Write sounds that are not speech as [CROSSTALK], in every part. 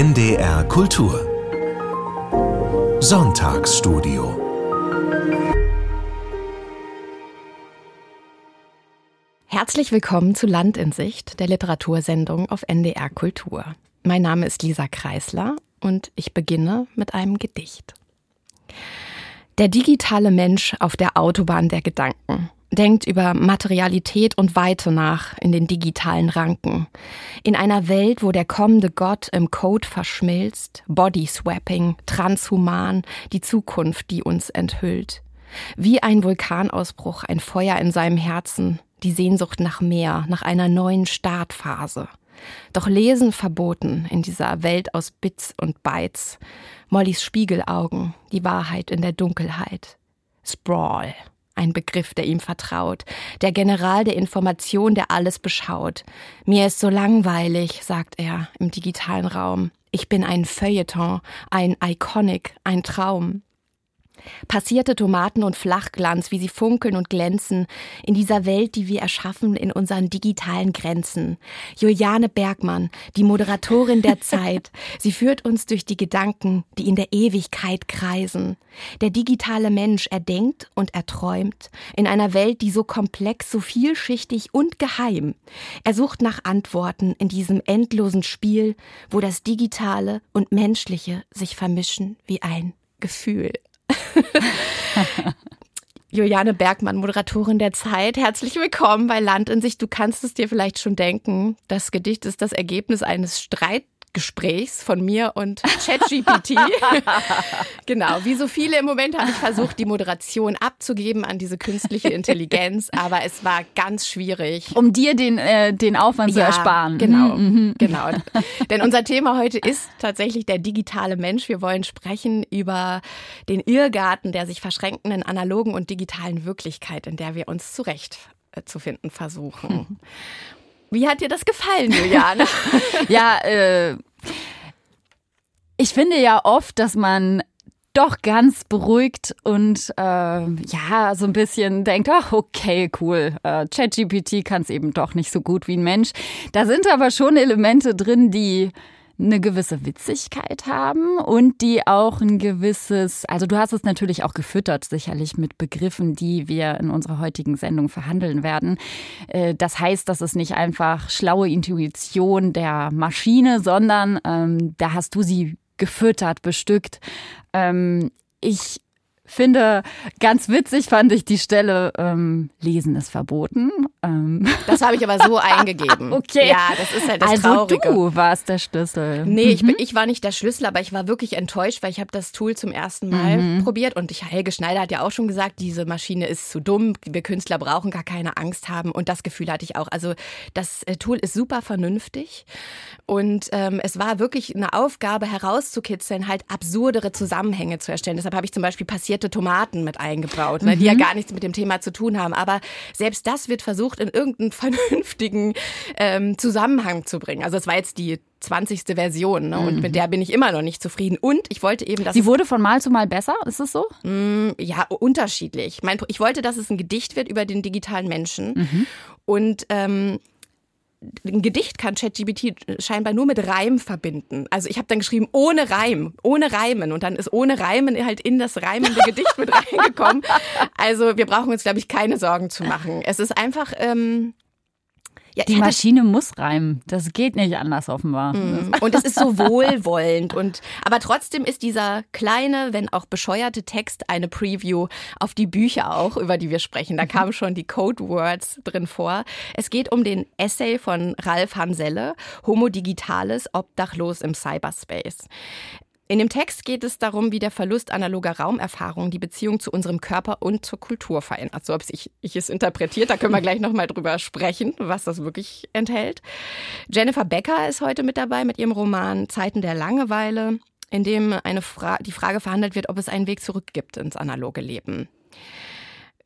NDR Kultur Sonntagsstudio Herzlich willkommen zu Land in Sicht, der Literatursendung auf NDR Kultur. Mein Name ist Lisa Kreisler und ich beginne mit einem Gedicht. Der digitale Mensch auf der Autobahn der Gedanken denkt über Materialität und Weite nach in den digitalen Ranken. In einer Welt, wo der kommende Gott im Code verschmilzt, Bodyswapping, transhuman, die Zukunft, die uns enthüllt. Wie ein Vulkanausbruch, ein Feuer in seinem Herzen, die Sehnsucht nach mehr, nach einer neuen Startphase. Doch Lesen verboten in dieser Welt aus Bits und Bytes. Mollys Spiegelaugen, die Wahrheit in der Dunkelheit. Sprawl, ein Begriff, der ihm vertraut. Der General der Information, der alles beschaut. Mir ist so langweilig, sagt er im digitalen Raum. Ich bin ein Feuilleton, ein Iconic, ein Traum. Passierte Tomaten und Flachglanz, wie sie funkeln und glänzen, in dieser Welt, die wir erschaffen in unseren digitalen Grenzen. Juliane Bergmann, die Moderatorin der Zeit, [LAUGHS] sie führt uns durch die Gedanken, die in der Ewigkeit kreisen. Der digitale Mensch, er denkt und er träumt in einer Welt, die so komplex, so vielschichtig und geheim. Er sucht nach Antworten in diesem endlosen Spiel, wo das Digitale und Menschliche sich vermischen wie ein Gefühl. [LAUGHS] Juliane Bergmann, Moderatorin der Zeit. Herzlich willkommen bei Land in sich. Du kannst es dir vielleicht schon denken. Das Gedicht ist das Ergebnis eines Streit Gesprächs von mir und ChatGPT. [LAUGHS] genau, wie so viele im Moment habe ich versucht, die Moderation abzugeben an diese künstliche Intelligenz, aber es war ganz schwierig. Um dir den, äh, den Aufwand ja, zu ersparen. Genau, mhm. genau. Denn unser Thema heute ist tatsächlich der digitale Mensch. Wir wollen sprechen über den Irrgarten der sich verschränkenden analogen und digitalen Wirklichkeit, in der wir uns zurecht äh, zu finden versuchen. Hm. [LAUGHS] Wie hat dir das gefallen, Juliane? [LAUGHS] ja, äh, ich finde ja oft, dass man doch ganz beruhigt und äh, ja, so ein bisschen denkt, ach, okay, cool, äh, ChatGPT kann es eben doch nicht so gut wie ein Mensch. Da sind aber schon Elemente drin, die eine gewisse Witzigkeit haben und die auch ein gewisses, also du hast es natürlich auch gefüttert, sicherlich mit Begriffen, die wir in unserer heutigen Sendung verhandeln werden. Äh, das heißt, das ist nicht einfach schlaue Intuition der Maschine, sondern ähm, da hast du sie gefüttert, bestückt. Ähm, ich finde, ganz witzig fand ich die Stelle, ähm, Lesen ist verboten. Ähm. Das habe ich aber so [LAUGHS] eingegeben. okay. Ja, das ist halt das also Traurige. du warst der Schlüssel. Nee, mhm. ich, bin, ich war nicht der Schlüssel, aber ich war wirklich enttäuscht, weil ich habe das Tool zum ersten Mal mhm. probiert und ich, Helge Schneider hat ja auch schon gesagt, diese Maschine ist zu dumm, wir Künstler brauchen gar keine Angst haben und das Gefühl hatte ich auch. Also das äh, Tool ist super vernünftig und ähm, es war wirklich eine Aufgabe herauszukitzeln, halt absurdere Zusammenhänge zu erstellen. Deshalb habe ich zum Beispiel passiert frittierte Tomaten mit eingebaut, ne, die ja mhm. gar nichts mit dem Thema zu tun haben. Aber selbst das wird versucht, in irgendeinen [LAUGHS] vernünftigen ähm, Zusammenhang zu bringen. Also es war jetzt die 20. Version ne? und mhm. mit der bin ich immer noch nicht zufrieden. Und ich wollte eben, dass Sie wurde von Mal zu Mal besser, ist es so? Mm, ja, unterschiedlich. Ich wollte, dass es ein Gedicht wird über den digitalen Menschen. Mhm. Und ähm, ein Gedicht kann ChatGPT scheinbar nur mit Reim verbinden. Also ich habe dann geschrieben ohne Reim, ohne Reimen und dann ist ohne Reimen halt in das reimende Gedicht mit [LAUGHS] reingekommen. Also wir brauchen uns glaube ich keine Sorgen zu machen. Es ist einfach ähm, ja, die Maschine muss reimen. Das geht nicht anders offenbar. Mm. Und es ist so [LAUGHS] wohlwollend. Und, aber trotzdem ist dieser kleine, wenn auch bescheuerte Text eine Preview auf die Bücher auch, über die wir sprechen. Da kamen schon die Code Words drin vor. Es geht um den Essay von Ralf Hanselle, Homo Digitales, Obdachlos im Cyberspace. In dem Text geht es darum, wie der Verlust analoger Raumerfahrung die Beziehung zu unserem Körper und zur Kultur verändert. So habe ich, ich es interpretiert. Da können wir [LAUGHS] gleich nochmal drüber sprechen, was das wirklich enthält. Jennifer Becker ist heute mit dabei mit ihrem Roman Zeiten der Langeweile, in dem eine Fra die Frage verhandelt wird, ob es einen Weg zurück gibt ins analoge Leben.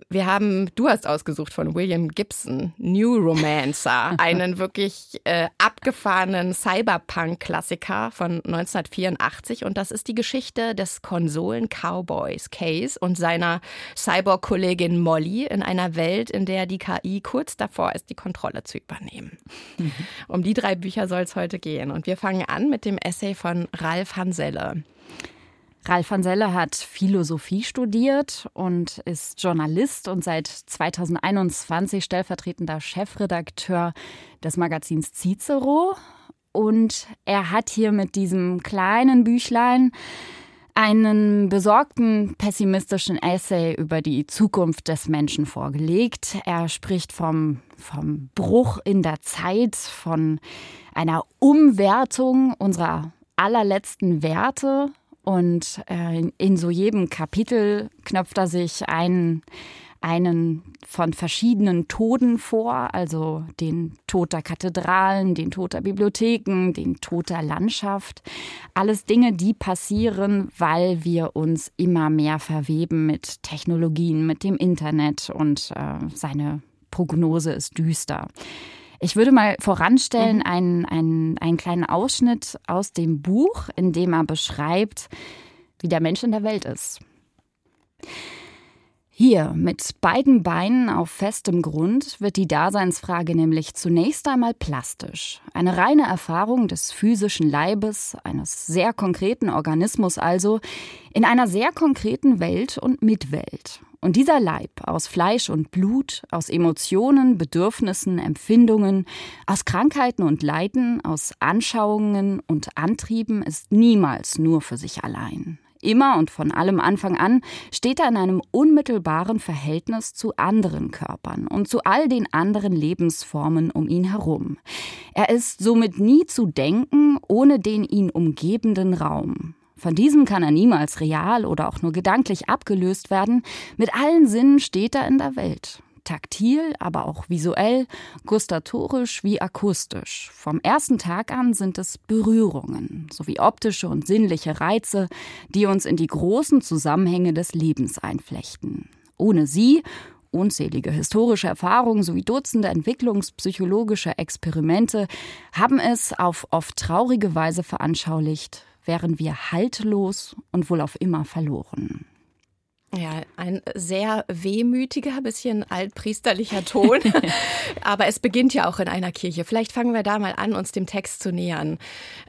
Wir haben, du hast ausgesucht von William Gibson, New Romancer, [LAUGHS] einen wirklich äh, abgefahrenen Cyberpunk-Klassiker von 1984. Und das ist die Geschichte des Konsolen-Cowboys Case und seiner Cyborg-Kollegin Molly in einer Welt, in der die KI kurz davor ist, die Kontrolle zu übernehmen. Mhm. Um die drei Bücher soll es heute gehen. Und wir fangen an mit dem Essay von Ralf Hanselle. Ralf van Selle hat Philosophie studiert und ist Journalist und seit 2021 stellvertretender Chefredakteur des Magazins Cicero. Und er hat hier mit diesem kleinen Büchlein einen besorgten, pessimistischen Essay über die Zukunft des Menschen vorgelegt. Er spricht vom, vom Bruch in der Zeit, von einer Umwertung unserer allerletzten Werte und äh, in so jedem Kapitel knöpft er sich einen, einen von verschiedenen Toden vor, also den Tod der Kathedralen, den Tod der Bibliotheken, den Tod der Landschaft. Alles Dinge, die passieren, weil wir uns immer mehr verweben mit Technologien, mit dem Internet und äh, seine Prognose ist düster. Ich würde mal voranstellen mhm. einen, einen, einen kleinen Ausschnitt aus dem Buch, in dem er beschreibt, wie der Mensch in der Welt ist. Hier, mit beiden Beinen auf festem Grund, wird die Daseinsfrage nämlich zunächst einmal plastisch. Eine reine Erfahrung des physischen Leibes, eines sehr konkreten Organismus also, in einer sehr konkreten Welt und Mitwelt. Und dieser Leib aus Fleisch und Blut, aus Emotionen, Bedürfnissen, Empfindungen, aus Krankheiten und Leiden, aus Anschauungen und Antrieben ist niemals nur für sich allein. Immer und von allem Anfang an steht er in einem unmittelbaren Verhältnis zu anderen Körpern und zu all den anderen Lebensformen um ihn herum. Er ist somit nie zu denken ohne den ihn umgebenden Raum. Von diesem kann er niemals real oder auch nur gedanklich abgelöst werden. Mit allen Sinnen steht er in der Welt. Taktil, aber auch visuell, gustatorisch wie akustisch. Vom ersten Tag an sind es Berührungen sowie optische und sinnliche Reize, die uns in die großen Zusammenhänge des Lebens einflechten. Ohne sie Unzählige historische Erfahrungen sowie Dutzende entwicklungspsychologische Experimente haben es auf oft traurige Weise veranschaulicht, wären wir haltlos und wohl auf immer verloren. Ja, ein sehr wehmütiger, bisschen altpriesterlicher Ton. [LAUGHS] Aber es beginnt ja auch in einer Kirche. Vielleicht fangen wir da mal an, uns dem Text zu nähern.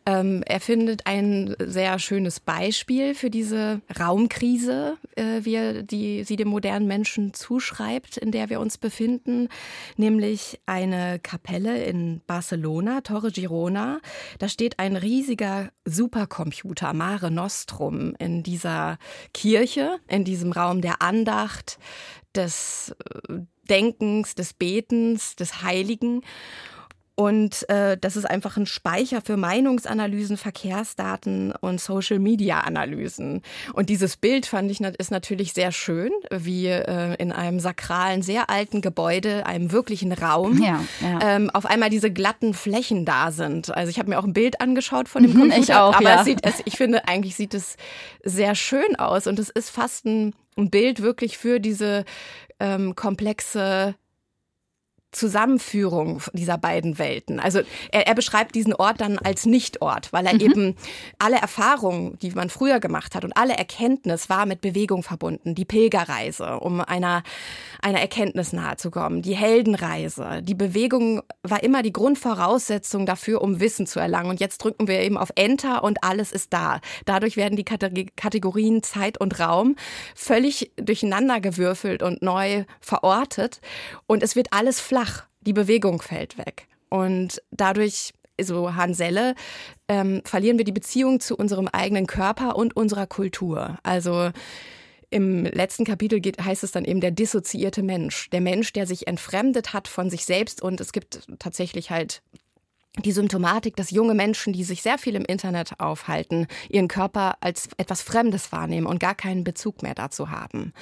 Ähm, er findet ein sehr schönes Beispiel für diese Raumkrise, äh, wie die, sie dem modernen Menschen zuschreibt, in der wir uns befinden, nämlich eine Kapelle in Barcelona, Torre Girona. Da steht ein riesiger Supercomputer, Mare Nostrum, in dieser Kirche, in diesem Raum der Andacht, des äh, Denkens, des Betens, des Heiligen. Und äh, das ist einfach ein Speicher für Meinungsanalysen, Verkehrsdaten und Social-Media-Analysen. Und dieses Bild fand ich ist natürlich sehr schön, wie äh, in einem sakralen, sehr alten Gebäude, einem wirklichen Raum, ja, ja. Ähm, auf einmal diese glatten Flächen da sind. Also ich habe mir auch ein Bild angeschaut von dem mhm, Computer, ich auch, aber ja. es sieht, es, ich finde eigentlich sieht es sehr schön aus und es ist fast ein, ein Bild wirklich für diese ähm, komplexe Zusammenführung dieser beiden Welten. Also er, er beschreibt diesen Ort dann als Nichtort, weil er mhm. eben alle Erfahrungen, die man früher gemacht hat und alle Erkenntnis war mit Bewegung verbunden. Die Pilgerreise, um einer, einer Erkenntnis nahezukommen. Die Heldenreise. Die Bewegung war immer die Grundvoraussetzung dafür, um Wissen zu erlangen. Und jetzt drücken wir eben auf Enter und alles ist da. Dadurch werden die Kategorien Zeit und Raum völlig durcheinandergewürfelt und neu verortet. Und es wird alles flach flach, die Bewegung fällt weg. Und dadurch so Hanselle, ähm, verlieren wir die Beziehung zu unserem eigenen Körper und unserer Kultur. Also im letzten Kapitel geht, heißt es dann eben der dissoziierte Mensch. Der Mensch, der sich entfremdet hat von sich selbst. Und es gibt tatsächlich halt die Symptomatik, dass junge Menschen, die sich sehr viel im Internet aufhalten, ihren Körper als etwas Fremdes wahrnehmen und gar keinen Bezug mehr dazu haben.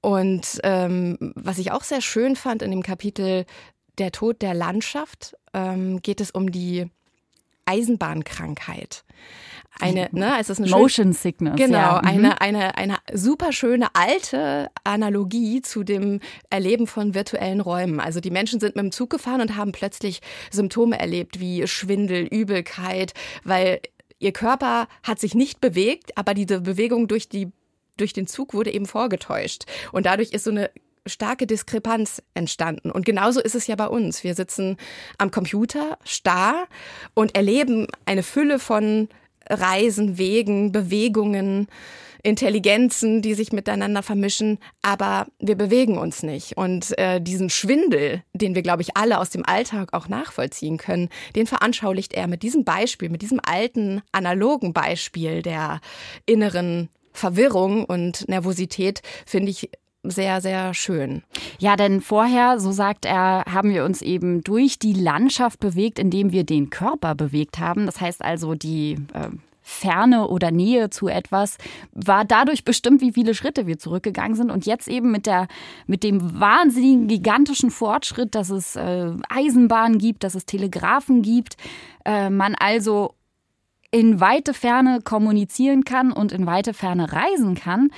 Und ähm, was ich auch sehr schön fand in dem Kapitel Der Tod der Landschaft, ähm, geht es um die Eisenbahnkrankheit eine, ne, es ist eine Motion Sickness. Genau, ja. mhm. eine, eine, eine super schöne alte Analogie zu dem Erleben von virtuellen Räumen. Also die Menschen sind mit dem Zug gefahren und haben plötzlich Symptome erlebt wie Schwindel, Übelkeit, weil ihr Körper hat sich nicht bewegt, aber diese Bewegung durch die durch den Zug wurde eben vorgetäuscht. Und dadurch ist so eine starke Diskrepanz entstanden. Und genauso ist es ja bei uns. Wir sitzen am Computer starr und erleben eine Fülle von Reisen, Wegen, Bewegungen, Intelligenzen, die sich miteinander vermischen, aber wir bewegen uns nicht. Und äh, diesen Schwindel, den wir, glaube ich, alle aus dem Alltag auch nachvollziehen können, den veranschaulicht er mit diesem Beispiel, mit diesem alten, analogen Beispiel der inneren Verwirrung und Nervosität, finde ich sehr, sehr schön. Ja, denn vorher, so sagt er, haben wir uns eben durch die Landschaft bewegt, indem wir den Körper bewegt haben. Das heißt also, die äh, Ferne oder Nähe zu etwas war dadurch bestimmt, wie viele Schritte wir zurückgegangen sind. Und jetzt eben mit, der, mit dem wahnsinnigen, gigantischen Fortschritt, dass es äh, Eisenbahnen gibt, dass es Telegrafen gibt, äh, man also in weite Ferne kommunizieren kann und in weite Ferne reisen kann,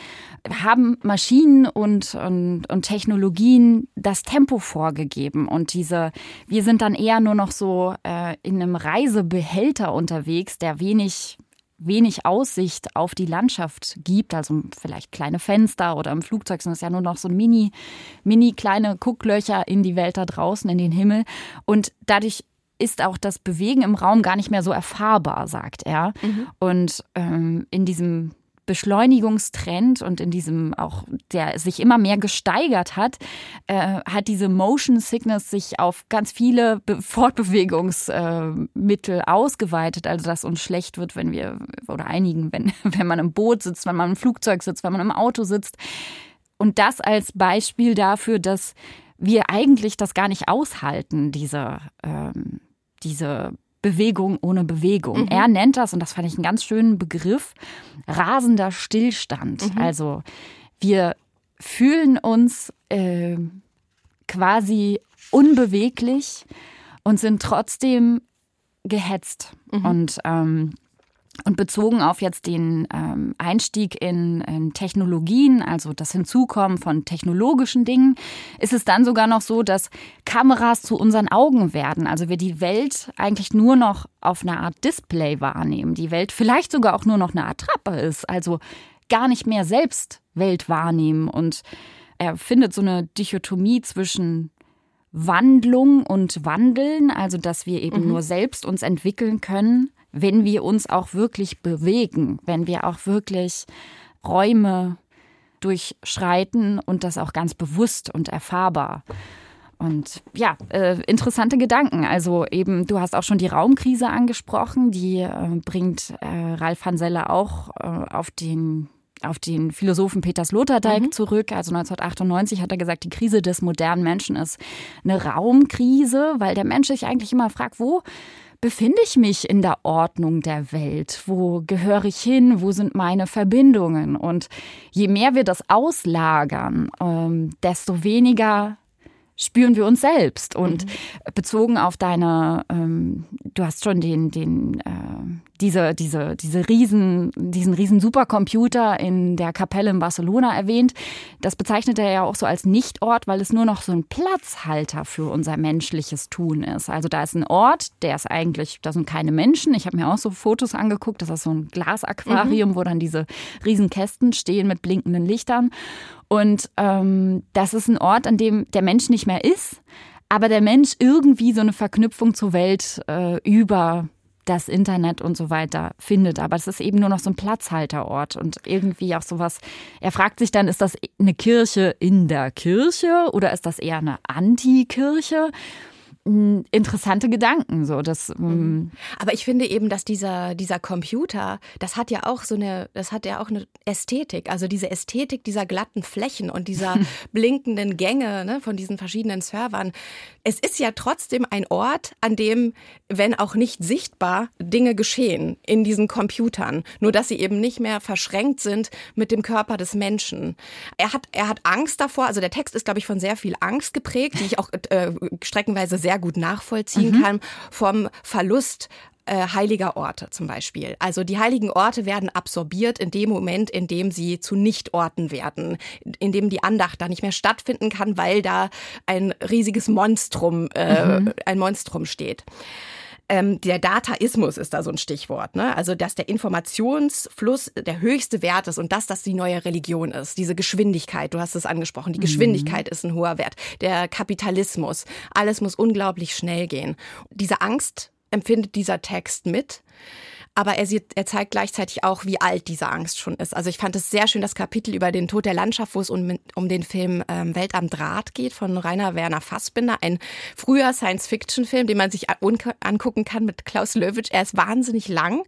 haben Maschinen und, und, und Technologien das Tempo vorgegeben. Und diese, wir sind dann eher nur noch so äh, in einem Reisebehälter unterwegs, der wenig wenig Aussicht auf die Landschaft gibt, also vielleicht kleine Fenster oder im Flugzeug sind es ja nur noch so mini, mini kleine Gucklöcher in die Welt da draußen, in den Himmel. Und dadurch ist auch das Bewegen im Raum gar nicht mehr so erfahrbar, sagt er. Mhm. Und ähm, in diesem Beschleunigungstrend und in diesem auch, der sich immer mehr gesteigert hat, äh, hat diese Motion Sickness sich auf ganz viele Be Fortbewegungsmittel äh, ausgeweitet. Also, dass uns schlecht wird, wenn wir, oder einigen, wenn, [LAUGHS] wenn man im Boot sitzt, wenn man im Flugzeug sitzt, wenn man im Auto sitzt. Und das als Beispiel dafür, dass wir eigentlich das gar nicht aushalten, diese ähm, diese Bewegung ohne Bewegung. Mhm. Er nennt das, und das fand ich einen ganz schönen Begriff, rasender Stillstand. Mhm. Also wir fühlen uns äh, quasi unbeweglich und sind trotzdem gehetzt. Mhm. Und ähm, und bezogen auf jetzt den ähm, Einstieg in, in, Technologien, also das Hinzukommen von technologischen Dingen, ist es dann sogar noch so, dass Kameras zu unseren Augen werden. Also wir die Welt eigentlich nur noch auf einer Art Display wahrnehmen. Die Welt vielleicht sogar auch nur noch eine Attrappe ist. Also gar nicht mehr selbst Welt wahrnehmen. Und er findet so eine Dichotomie zwischen Wandlung und Wandeln, also dass wir eben mhm. nur selbst uns entwickeln können wenn wir uns auch wirklich bewegen, wenn wir auch wirklich Räume durchschreiten und das auch ganz bewusst und erfahrbar. Und ja, äh, interessante Gedanken. Also eben, du hast auch schon die Raumkrise angesprochen, die äh, bringt äh, Ralf Hanselle auch äh, auf den auf den Philosophen Peter Sloterdijk mhm. zurück. Also 1998 hat er gesagt, die Krise des modernen Menschen ist eine Raumkrise, weil der Mensch sich eigentlich immer fragt, wo befinde ich mich in der Ordnung der Welt? Wo gehöre ich hin? Wo sind meine Verbindungen? Und je mehr wir das auslagern, ähm, desto weniger spüren wir uns selbst. Und mhm. bezogen auf deine, ähm, du hast schon den, den, äh, diese, diese, diese riesen, diesen riesen Supercomputer in der Kapelle in Barcelona erwähnt. Das bezeichnet er ja auch so als Nichtort, weil es nur noch so ein Platzhalter für unser menschliches Tun ist. Also da ist ein Ort, der ist eigentlich, da sind keine Menschen. Ich habe mir auch so Fotos angeguckt, das ist so ein Glasaquarium, mhm. wo dann diese riesen Kästen stehen mit blinkenden Lichtern. Und ähm, das ist ein Ort, an dem der Mensch nicht mehr ist, aber der Mensch irgendwie so eine Verknüpfung zur Welt äh, über das Internet und so weiter findet. Aber es ist eben nur noch so ein Platzhalterort und irgendwie auch sowas. Er fragt sich dann, ist das eine Kirche in der Kirche oder ist das eher eine Antikirche? Interessante Gedanken. So, das, mhm. Aber ich finde eben, dass dieser, dieser Computer, das hat ja auch so eine, das hat ja auch eine Ästhetik. Also diese Ästhetik dieser glatten Flächen und dieser [LAUGHS] blinkenden Gänge ne, von diesen verschiedenen Servern. Es ist ja trotzdem ein Ort, an dem, wenn auch nicht sichtbar, Dinge geschehen in diesen Computern. Nur dass sie eben nicht mehr verschränkt sind mit dem Körper des Menschen. Er hat, er hat Angst davor, also der Text ist, glaube ich, von sehr viel Angst geprägt, die ich auch äh, streckenweise sehr sehr gut nachvollziehen mhm. kann, vom Verlust äh, heiliger Orte zum Beispiel. Also die heiligen Orte werden absorbiert in dem Moment, in dem sie zu Nichtorten werden, in dem die Andacht da nicht mehr stattfinden kann, weil da ein riesiges Monstrum, äh, mhm. ein Monstrum steht. Ähm, der Dataismus ist da so ein Stichwort. Ne? Also, dass der Informationsfluss der höchste Wert ist und dass das die neue Religion ist. Diese Geschwindigkeit, du hast es angesprochen, die mhm. Geschwindigkeit mhm. ist ein hoher Wert. Der Kapitalismus, alles muss unglaublich schnell gehen. Diese Angst empfindet dieser Text mit. Aber er, sieht, er zeigt gleichzeitig auch, wie alt diese Angst schon ist. Also ich fand es sehr schön, das Kapitel über den Tod der Landschaft, wo es um, um den Film ähm, Welt am Draht geht von Rainer Werner Fassbinder. Ein früher Science-Fiction-Film, den man sich angucken kann mit Klaus Löwitsch. Er ist wahnsinnig lang,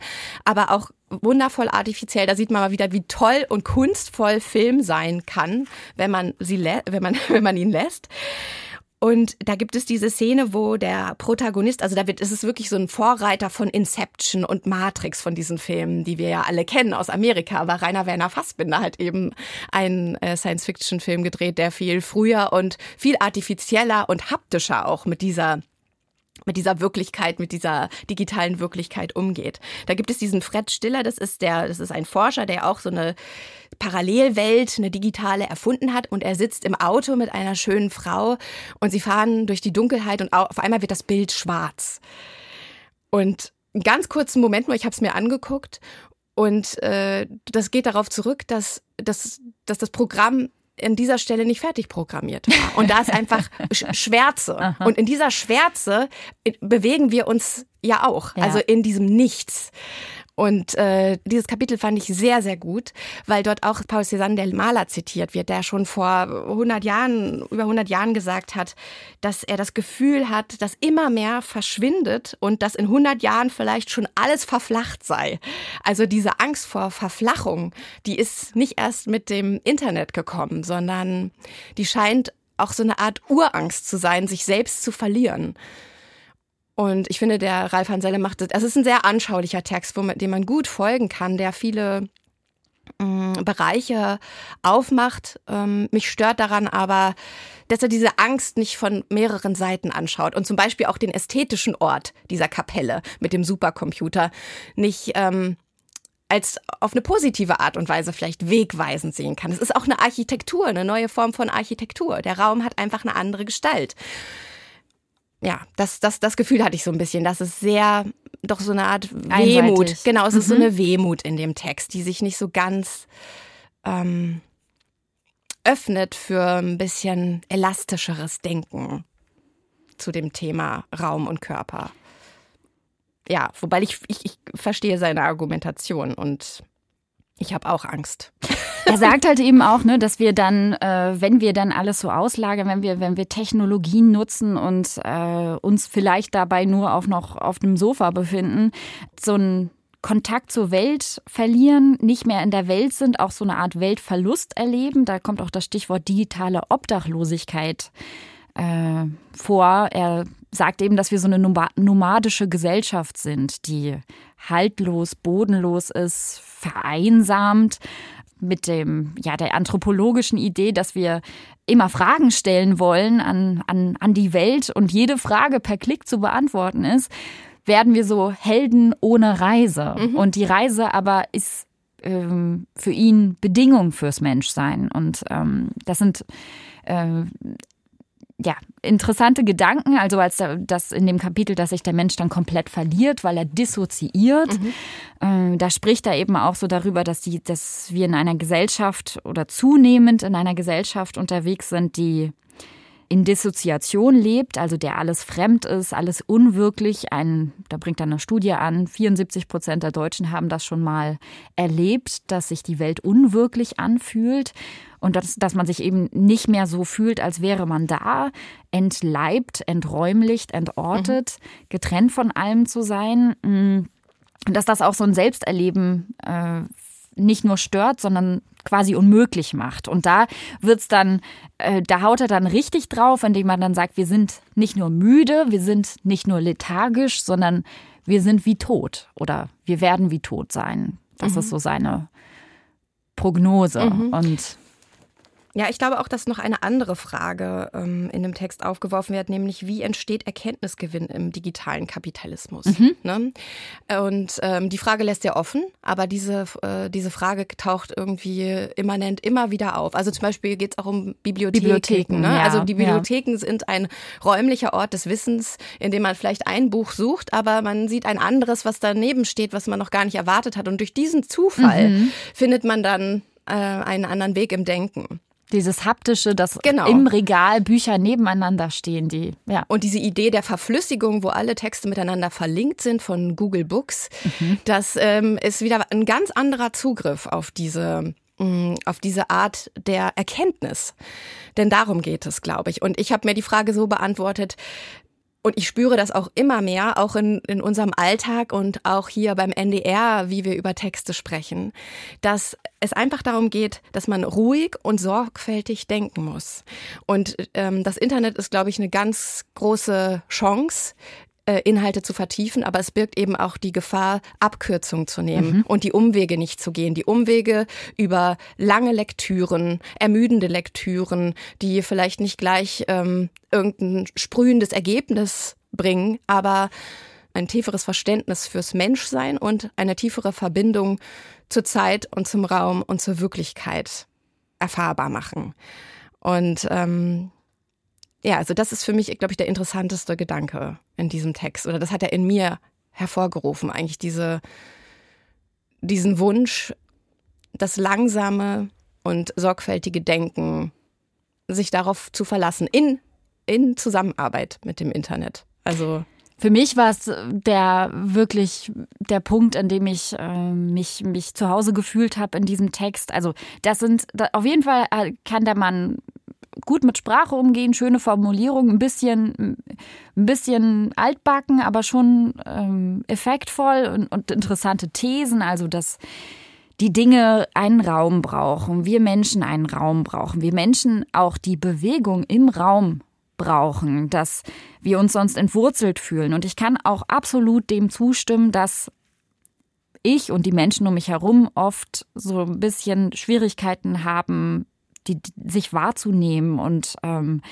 aber auch wundervoll artifiziell. Da sieht man mal wieder, wie toll und kunstvoll Film sein kann, wenn man sie, wenn man, [LAUGHS] wenn man ihn lässt. Und da gibt es diese Szene, wo der Protagonist, also da wird, es ist wirklich so ein Vorreiter von Inception und Matrix von diesen Filmen, die wir ja alle kennen aus Amerika. Aber Rainer Werner Fassbinder hat eben einen äh, Science-Fiction-Film gedreht, der viel früher und viel artifizieller und haptischer auch mit dieser mit dieser Wirklichkeit, mit dieser digitalen Wirklichkeit umgeht. Da gibt es diesen Fred Stiller, das ist der, das ist ein Forscher, der auch so eine Parallelwelt, eine digitale erfunden hat und er sitzt im Auto mit einer schönen Frau und sie fahren durch die Dunkelheit und auf einmal wird das Bild schwarz. Und einen ganz kurzen Moment nur, ich habe es mir angeguckt und äh, das geht darauf zurück, dass, dass, dass das Programm an dieser Stelle nicht fertig programmiert war. Und da ist einfach [LAUGHS] Schwärze. Aha. Und in dieser Schwärze bewegen wir uns ja auch. Ja. Also in diesem Nichts. Und äh, dieses Kapitel fand ich sehr, sehr gut, weil dort auch Paul Cézanne, der Maler, zitiert wird, der schon vor 100 Jahren, über 100 Jahren gesagt hat, dass er das Gefühl hat, dass immer mehr verschwindet und dass in 100 Jahren vielleicht schon alles verflacht sei. Also diese Angst vor Verflachung, die ist nicht erst mit dem Internet gekommen, sondern die scheint auch so eine Art Urangst zu sein, sich selbst zu verlieren. Und ich finde, der Ralf Hanselle macht das. Es ist ein sehr anschaulicher Text, wo man, dem man gut folgen kann, der viele ähm, Bereiche aufmacht. Ähm, mich stört daran aber, dass er diese Angst nicht von mehreren Seiten anschaut und zum Beispiel auch den ästhetischen Ort dieser Kapelle mit dem Supercomputer nicht ähm, als auf eine positive Art und Weise vielleicht wegweisend sehen kann. Es ist auch eine Architektur, eine neue Form von Architektur. Der Raum hat einfach eine andere Gestalt ja, das, das, das Gefühl hatte ich so ein bisschen, dass es sehr, doch so eine Art Wehmut, Einseitig. genau, es mhm. ist so mhm. eine Wehmut in dem Text, die sich nicht so ganz ähm, öffnet für ein bisschen elastischeres Denken zu dem Thema Raum und Körper. Ja, wobei ich, ich, ich verstehe seine Argumentation und ich habe auch Angst. [LAUGHS] Er sagt halt eben auch, ne, dass wir dann, äh, wenn wir dann alles so auslagern, wenn wir, wenn wir Technologien nutzen und äh, uns vielleicht dabei nur auch noch auf dem Sofa befinden, so ein Kontakt zur Welt verlieren, nicht mehr in der Welt sind, auch so eine Art Weltverlust erleben. Da kommt auch das Stichwort digitale Obdachlosigkeit äh, vor. Er sagt eben, dass wir so eine nomadische Gesellschaft sind, die haltlos, bodenlos ist, vereinsamt mit dem, ja, der anthropologischen Idee, dass wir immer Fragen stellen wollen an, an, an die Welt und jede Frage per Klick zu beantworten ist, werden wir so Helden ohne Reise. Mhm. Und die Reise aber ist ähm, für ihn Bedingung fürs Menschsein. Und ähm, das sind äh, ja, interessante Gedanken, also als das in dem Kapitel, dass sich der Mensch dann komplett verliert, weil er dissoziiert. Mhm. Äh, da spricht er eben auch so darüber, dass, die, dass wir in einer Gesellschaft oder zunehmend in einer Gesellschaft unterwegs sind, die in Dissoziation lebt, also der alles fremd ist, alles unwirklich. Ein, da bringt er eine Studie an, 74 Prozent der Deutschen haben das schon mal erlebt, dass sich die Welt unwirklich anfühlt und dass, dass man sich eben nicht mehr so fühlt, als wäre man da, entleibt, enträumlicht, entortet, mhm. getrennt von allem zu sein. Und dass das auch so ein Selbsterleben äh, nicht nur stört, sondern quasi unmöglich macht. Und da wird's dann, äh, da haut er dann richtig drauf, indem man dann sagt, wir sind nicht nur müde, wir sind nicht nur lethargisch, sondern wir sind wie tot oder wir werden wie tot sein. Das mhm. ist so seine Prognose. Mhm. Und Ja, ich glaube auch, dass noch eine andere Frage ähm, in dem Text aufgeworfen wird, nämlich wie entsteht Erkenntnisgewinn im digitalen Kapitalismus? Mhm. Ne? Und ähm, die Frage lässt ja offen, aber diese, äh, diese Frage taucht irgendwie immanent immer wieder auf. Also zum Beispiel geht es auch um Bibliotheken. Bibliotheken ne? ja, also die Bibliotheken ja. sind ein räumlicher Ort des Wissens, in dem man vielleicht ein Buch sucht, aber man sieht ein anderes, was daneben steht, was man noch gar nicht erwartet hat. Und durch diesen Zufall mhm. findet man dann äh, einen anderen Weg im Denken. Dieses haptische, dass genau. im Regal Bücher nebeneinander stehen, die ja. Und diese Idee der Verflüssigung, wo alle Texte miteinander verlinkt sind von Google Books, mhm. das ähm, ist wieder ein ganz anderer Zugriff auf diese mm, auf diese Art der Erkenntnis. Denn darum geht es, glaube ich. Und ich habe mir die Frage so beantwortet, und ich spüre das auch immer mehr, auch in, in unserem Alltag und auch hier beim NDR, wie wir über Texte sprechen, dass es einfach darum geht, dass man ruhig und sorgfältig denken muss. Und ähm, das Internet ist, glaube ich, eine ganz große Chance, Inhalte zu vertiefen, aber es birgt eben auch die Gefahr, Abkürzungen zu nehmen mhm. und die Umwege nicht zu gehen. Die Umwege über lange Lektüren, ermüdende Lektüren, die vielleicht nicht gleich ähm, irgendein sprühendes Ergebnis bringen, aber ein tieferes Verständnis fürs Menschsein und eine tiefere Verbindung zur Zeit und zum Raum und zur Wirklichkeit erfahrbar machen. Und ähm, ja, also das ist für mich, glaube ich, der interessanteste Gedanke in diesem Text. Oder das hat er in mir hervorgerufen, eigentlich diese, diesen Wunsch, das langsame und sorgfältige Denken, sich darauf zu verlassen, in, in Zusammenarbeit mit dem Internet. Also für mich war es der wirklich der Punkt, an dem ich äh, mich, mich zu Hause gefühlt habe in diesem Text. Also das sind auf jeden Fall äh, kann der Mann gut mit Sprache umgehen, schöne Formulierungen, ein bisschen, ein bisschen altbacken, aber schon ähm, effektvoll und, und interessante Thesen. Also, dass die Dinge einen Raum brauchen, wir Menschen einen Raum brauchen, wir Menschen auch die Bewegung im Raum brauchen, dass wir uns sonst entwurzelt fühlen. Und ich kann auch absolut dem zustimmen, dass ich und die Menschen um mich herum oft so ein bisschen Schwierigkeiten haben, die, sich wahrzunehmen und ähm,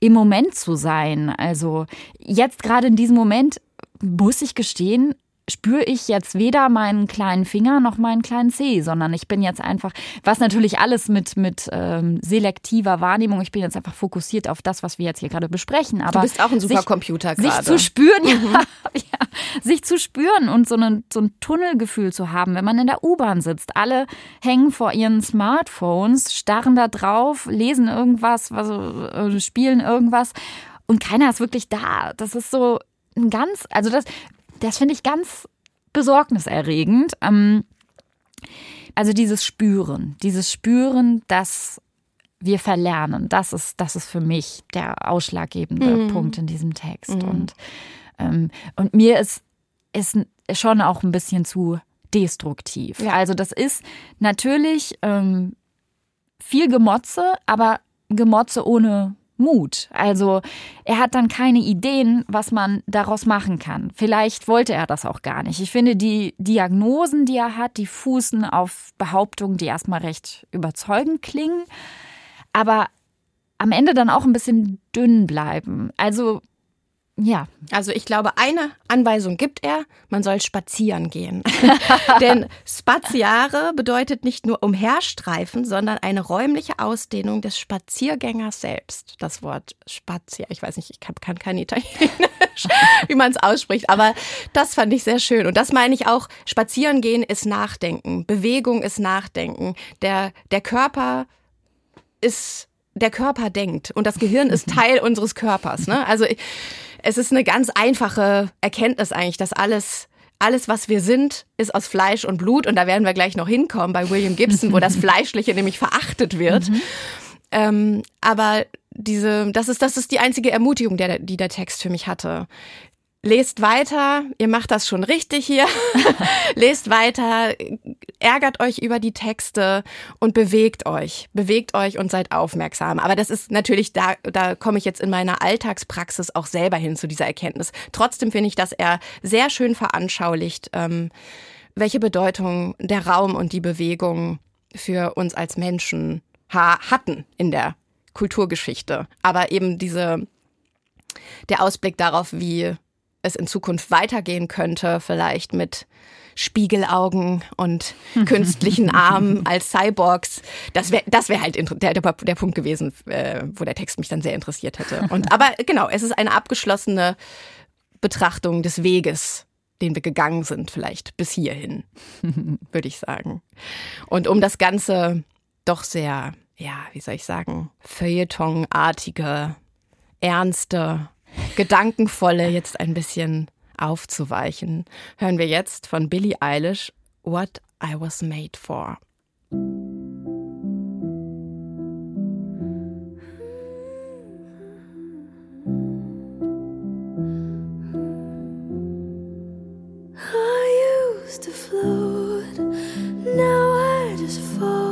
im Moment zu sein. Also jetzt gerade in diesem Moment muss ich gestehen, spüre ich jetzt weder meinen kleinen Finger noch meinen kleinen Zeh, sondern ich bin jetzt einfach, was natürlich alles mit, mit ähm, selektiver Wahrnehmung, ich bin jetzt einfach fokussiert auf das, was wir jetzt hier gerade besprechen. Aber du bist auch ein Supercomputer gerade. Sich zu spüren, [LAUGHS] mhm. ja, ja, sich zu spüren und so, eine, so ein Tunnelgefühl zu haben, wenn man in der U-Bahn sitzt. Alle hängen vor ihren Smartphones, starren da drauf, lesen irgendwas, also, äh, spielen irgendwas und keiner ist wirklich da. Das ist so ein ganz, also das, das finde ich ganz besorgniserregend. Ähm, also dieses Spüren, dieses Spüren, dass wir verlernen, das ist, das ist für mich der ausschlaggebende mhm. Punkt in diesem Text. Mhm. Und, ähm, und mir ist, ist schon auch ein bisschen zu destruktiv. Ja. Also das ist natürlich ähm, viel Gemotze, aber Gemotze ohne Mut. Also er hat dann keine Ideen, was man daraus machen kann. Vielleicht wollte er das auch gar nicht. Ich finde, die Diagnosen, die er hat, die fußen auf Behauptungen, die erstmal recht überzeugend klingen, aber am Ende dann auch ein bisschen dünn bleiben. Also ja. Also ich glaube, eine Anweisung gibt er, man soll spazieren gehen. [LAUGHS] Denn spaziare bedeutet nicht nur umherstreifen, sondern eine räumliche Ausdehnung des Spaziergängers selbst. Das Wort spazier, ich weiß nicht, ich kann, kann kein Italienisch, [LAUGHS] wie man es ausspricht, aber das fand ich sehr schön. Und das meine ich auch, spazieren gehen ist Nachdenken, Bewegung ist Nachdenken. Der, der Körper ist der Körper denkt und das Gehirn ist [LAUGHS] Teil unseres Körpers. Ne? Also es ist eine ganz einfache Erkenntnis eigentlich, dass alles alles, was wir sind, ist aus Fleisch und Blut. Und da werden wir gleich noch hinkommen bei William Gibson, wo das [LAUGHS] Fleischliche nämlich verachtet wird. Mhm. Ähm, aber diese, das ist, das ist die einzige Ermutigung, der, die der Text für mich hatte lest weiter, ihr macht das schon richtig hier. [LAUGHS] lest weiter, ärgert euch über die Texte und bewegt euch. Bewegt euch und seid aufmerksam. Aber das ist natürlich, da, da komme ich jetzt in meiner Alltagspraxis auch selber hin zu dieser Erkenntnis. Trotzdem finde ich, dass er sehr schön veranschaulicht, ähm, welche Bedeutung der Raum und die Bewegung für uns als Menschen hatten in der Kulturgeschichte. Aber eben diese, der Ausblick darauf, wie es in Zukunft weitergehen könnte, vielleicht mit Spiegelaugen und [LAUGHS] künstlichen Armen als Cyborgs. Das wäre das wär halt der, der, Punkt gewesen, äh, wo der Text mich dann sehr interessiert hätte. [LAUGHS] Und, aber genau, es ist eine abgeschlossene Betrachtung des Weges, den wir gegangen sind, vielleicht bis hierhin, [LAUGHS] würde ich sagen. Und um das Ganze doch sehr, ja, wie soll ich sagen, feuilletonartige, ernste, gedankenvolle jetzt ein bisschen aufzuweichen, hören wir jetzt von Billie Eilish What I Was Made For. I used to float, now I just fall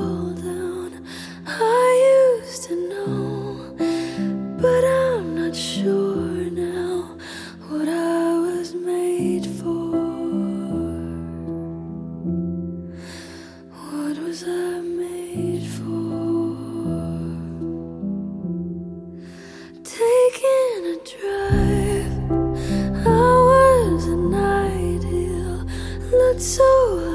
so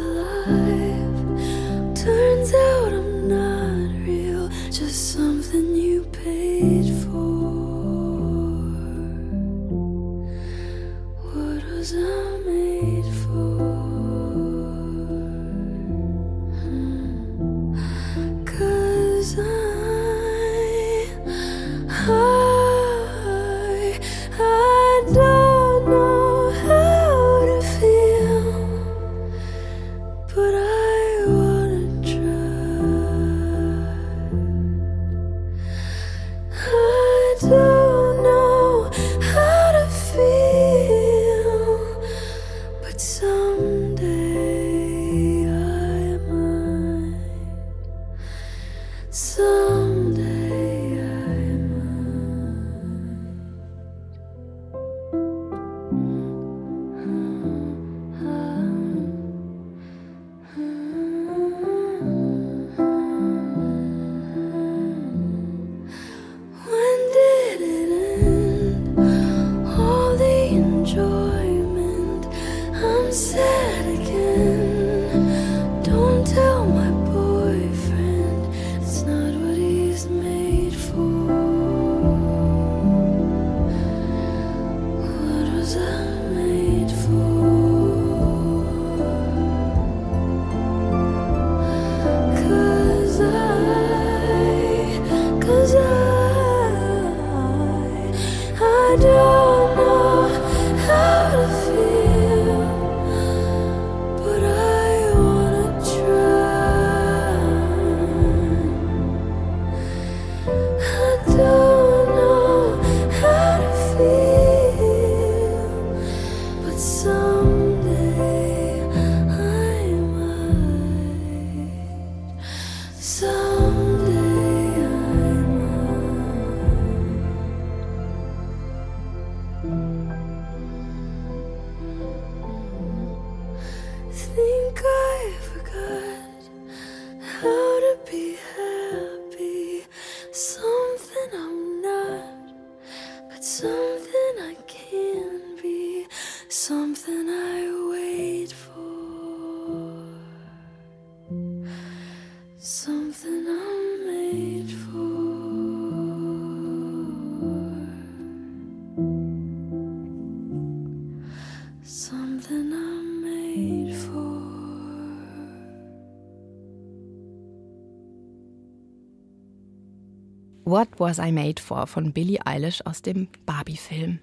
Was I Made For von Billie Eilish aus dem Barbie-Film.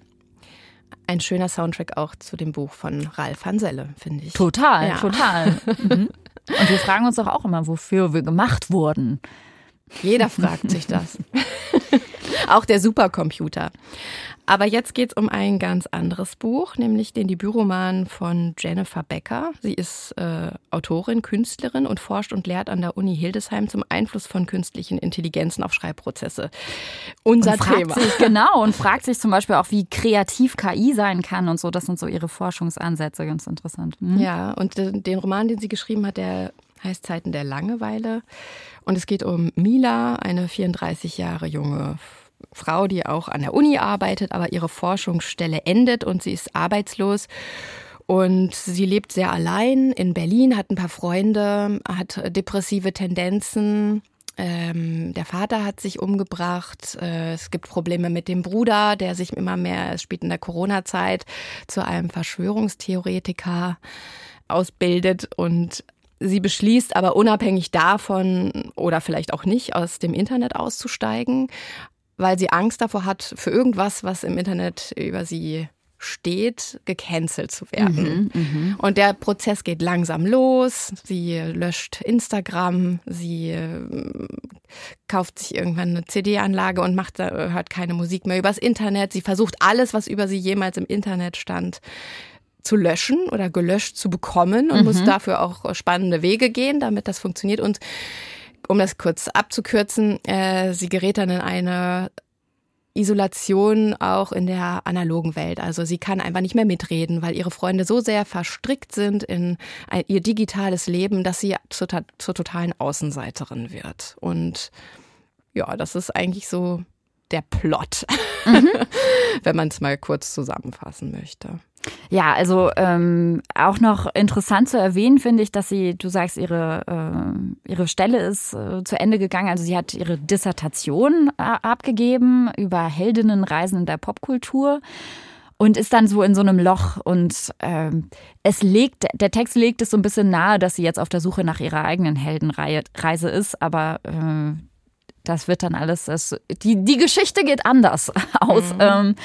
Ein schöner Soundtrack auch zu dem Buch von Ralf Hanselle, finde ich. Total, Ja. total. [LAUGHS] Mhm. Und wir fragen uns doch auch immer, wofür wir gemacht wurden. Jeder fragt sich das. [LAUGHS] Auch der Supercomputer. Aber jetzt geht's um ein ganz anderes Buch, nämlich den Debütroman von Jennifer Becker. Sie ist äh, Autorin, Künstlerin und forscht und lehrt an der Uni Hildesheim zum Einfluss von künstlichen Intelligenzen auf Schreibprozesse. Unser und Thema. sich genau und fragt sich zum Beispiel auch, wie kreativ KI sein kann und so. Das sind so ihre Forschungsansätze, ganz interessant. Mhm. Ja, und den den Roman, den sie geschrieben hat, der heißt Zeiten der Langeweile. Und es geht um Mila, eine 34 Jahre junge Frau, die auch an der Uni arbeitet, aber ihre Forschungsstelle endet und sie ist arbeitslos. Und sie lebt sehr allein in Berlin, hat ein paar Freunde, hat depressive Tendenzen. Ähm, der Vater hat sich umgebracht. Äh, es gibt Probleme mit dem Bruder, der sich immer mehr, es spielt in der Corona-Zeit, zu einem Verschwörungstheoretiker ausbildet. Und Sie beschließt aber unabhängig davon oder vielleicht auch nicht aus dem Internet auszusteigen, weil sie Angst davor hat, für irgendwas, was im Internet über sie steht, gecancelt zu werden. Mhm, mh. Und der Prozess geht langsam los. Sie löscht Instagram, sie äh, kauft sich irgendwann eine CD-Anlage und macht, hört keine Musik mehr übers Internet. Sie versucht alles, was über sie jemals im Internet stand, zu löschen oder gelöscht zu bekommen und mhm. muss dafür auch spannende Wege gehen, damit das funktioniert. Und um das kurz abzukürzen, äh, sie gerät dann in eine Isolation auch in der analogen Welt. Also sie kann einfach nicht mehr mitreden, weil ihre Freunde so sehr verstrickt sind in ein, ihr digitales Leben, dass sie zur, zur totalen Außenseiterin wird. Und ja, das ist eigentlich so der Plot, [LAUGHS] mhm. wenn man es mal kurz zusammenfassen möchte. Ja, also ähm, auch noch interessant zu erwähnen finde ich, dass sie, du sagst, ihre, äh, ihre Stelle ist äh, zu Ende gegangen. Also sie hat ihre Dissertation äh, abgegeben über Heldinnenreisen in der Popkultur und ist dann so in so einem Loch und ähm, es legt, der Text legt es so ein bisschen nahe, dass sie jetzt auf der Suche nach ihrer eigenen Heldenreise ist, aber äh, das wird dann alles, das, die, die Geschichte geht anders [LAUGHS] aus. Mhm. Ähm,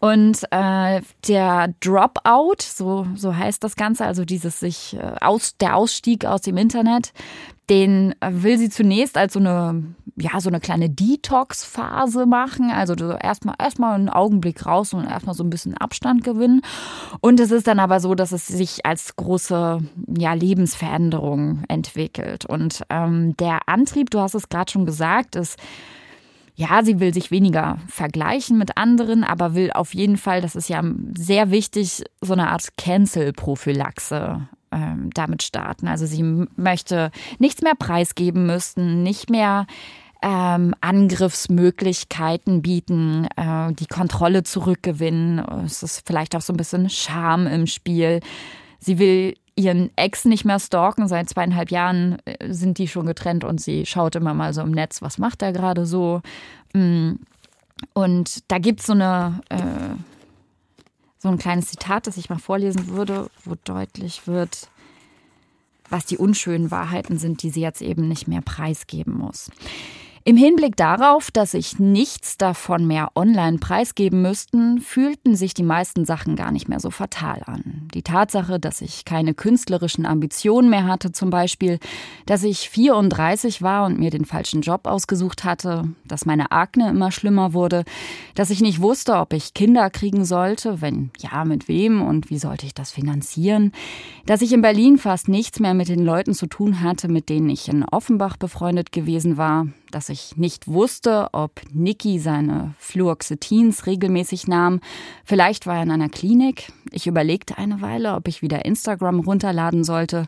und äh, der Dropout, so, so heißt das Ganze, also dieses sich äh, aus, der Ausstieg aus dem Internet, den will sie zunächst als so eine, ja, so eine kleine Detox-Phase machen. Also erstmal, erstmal einen Augenblick raus und erstmal so ein bisschen Abstand gewinnen. Und es ist dann aber so, dass es sich als große, ja, Lebensveränderung entwickelt. Und ähm, der Antrieb, du hast es gerade schon gesagt, ist, ja, sie will sich weniger vergleichen mit anderen, aber will auf jeden Fall, das ist ja sehr wichtig, so eine Art Cancel-Prophylaxe ähm, damit starten. Also sie möchte nichts mehr preisgeben müssen, nicht mehr ähm, Angriffsmöglichkeiten bieten, äh, die Kontrolle zurückgewinnen. Es ist vielleicht auch so ein bisschen Scham im Spiel. Sie will ihren Ex nicht mehr stalken. Seit zweieinhalb Jahren äh, sind die schon getrennt und sie schaut immer mal so im Netz, was macht er gerade so. Mm. Und da gibt es so eine äh, so ein kleines Zitat, das ich mal vorlesen würde, wo deutlich wird, was die unschönen Wahrheiten sind, die sie jetzt eben nicht mehr preisgeben muss. Im Hinblick darauf, dass sich nichts davon mehr online preisgeben müssten, fühlten sich die meisten Sachen gar nicht mehr so fatal an. Die Tatsache, dass ich keine künstlerischen Ambitionen mehr hatte, zum Beispiel, dass ich 34 war und mir den falschen Job ausgesucht hatte, dass meine Akne immer schlimmer wurde, dass ich nicht wusste, ob ich Kinder kriegen sollte, wenn ja, mit wem und wie sollte ich das finanzieren, dass ich in Berlin fast nichts mehr mit den Leuten zu tun hatte, mit denen ich in Offenbach befreundet gewesen war, dass ich nicht wusste, ob Niki seine Fluoxetins regelmäßig nahm. Vielleicht war er in einer Klinik. Ich überlegte eine Weile, ob ich wieder Instagram runterladen sollte.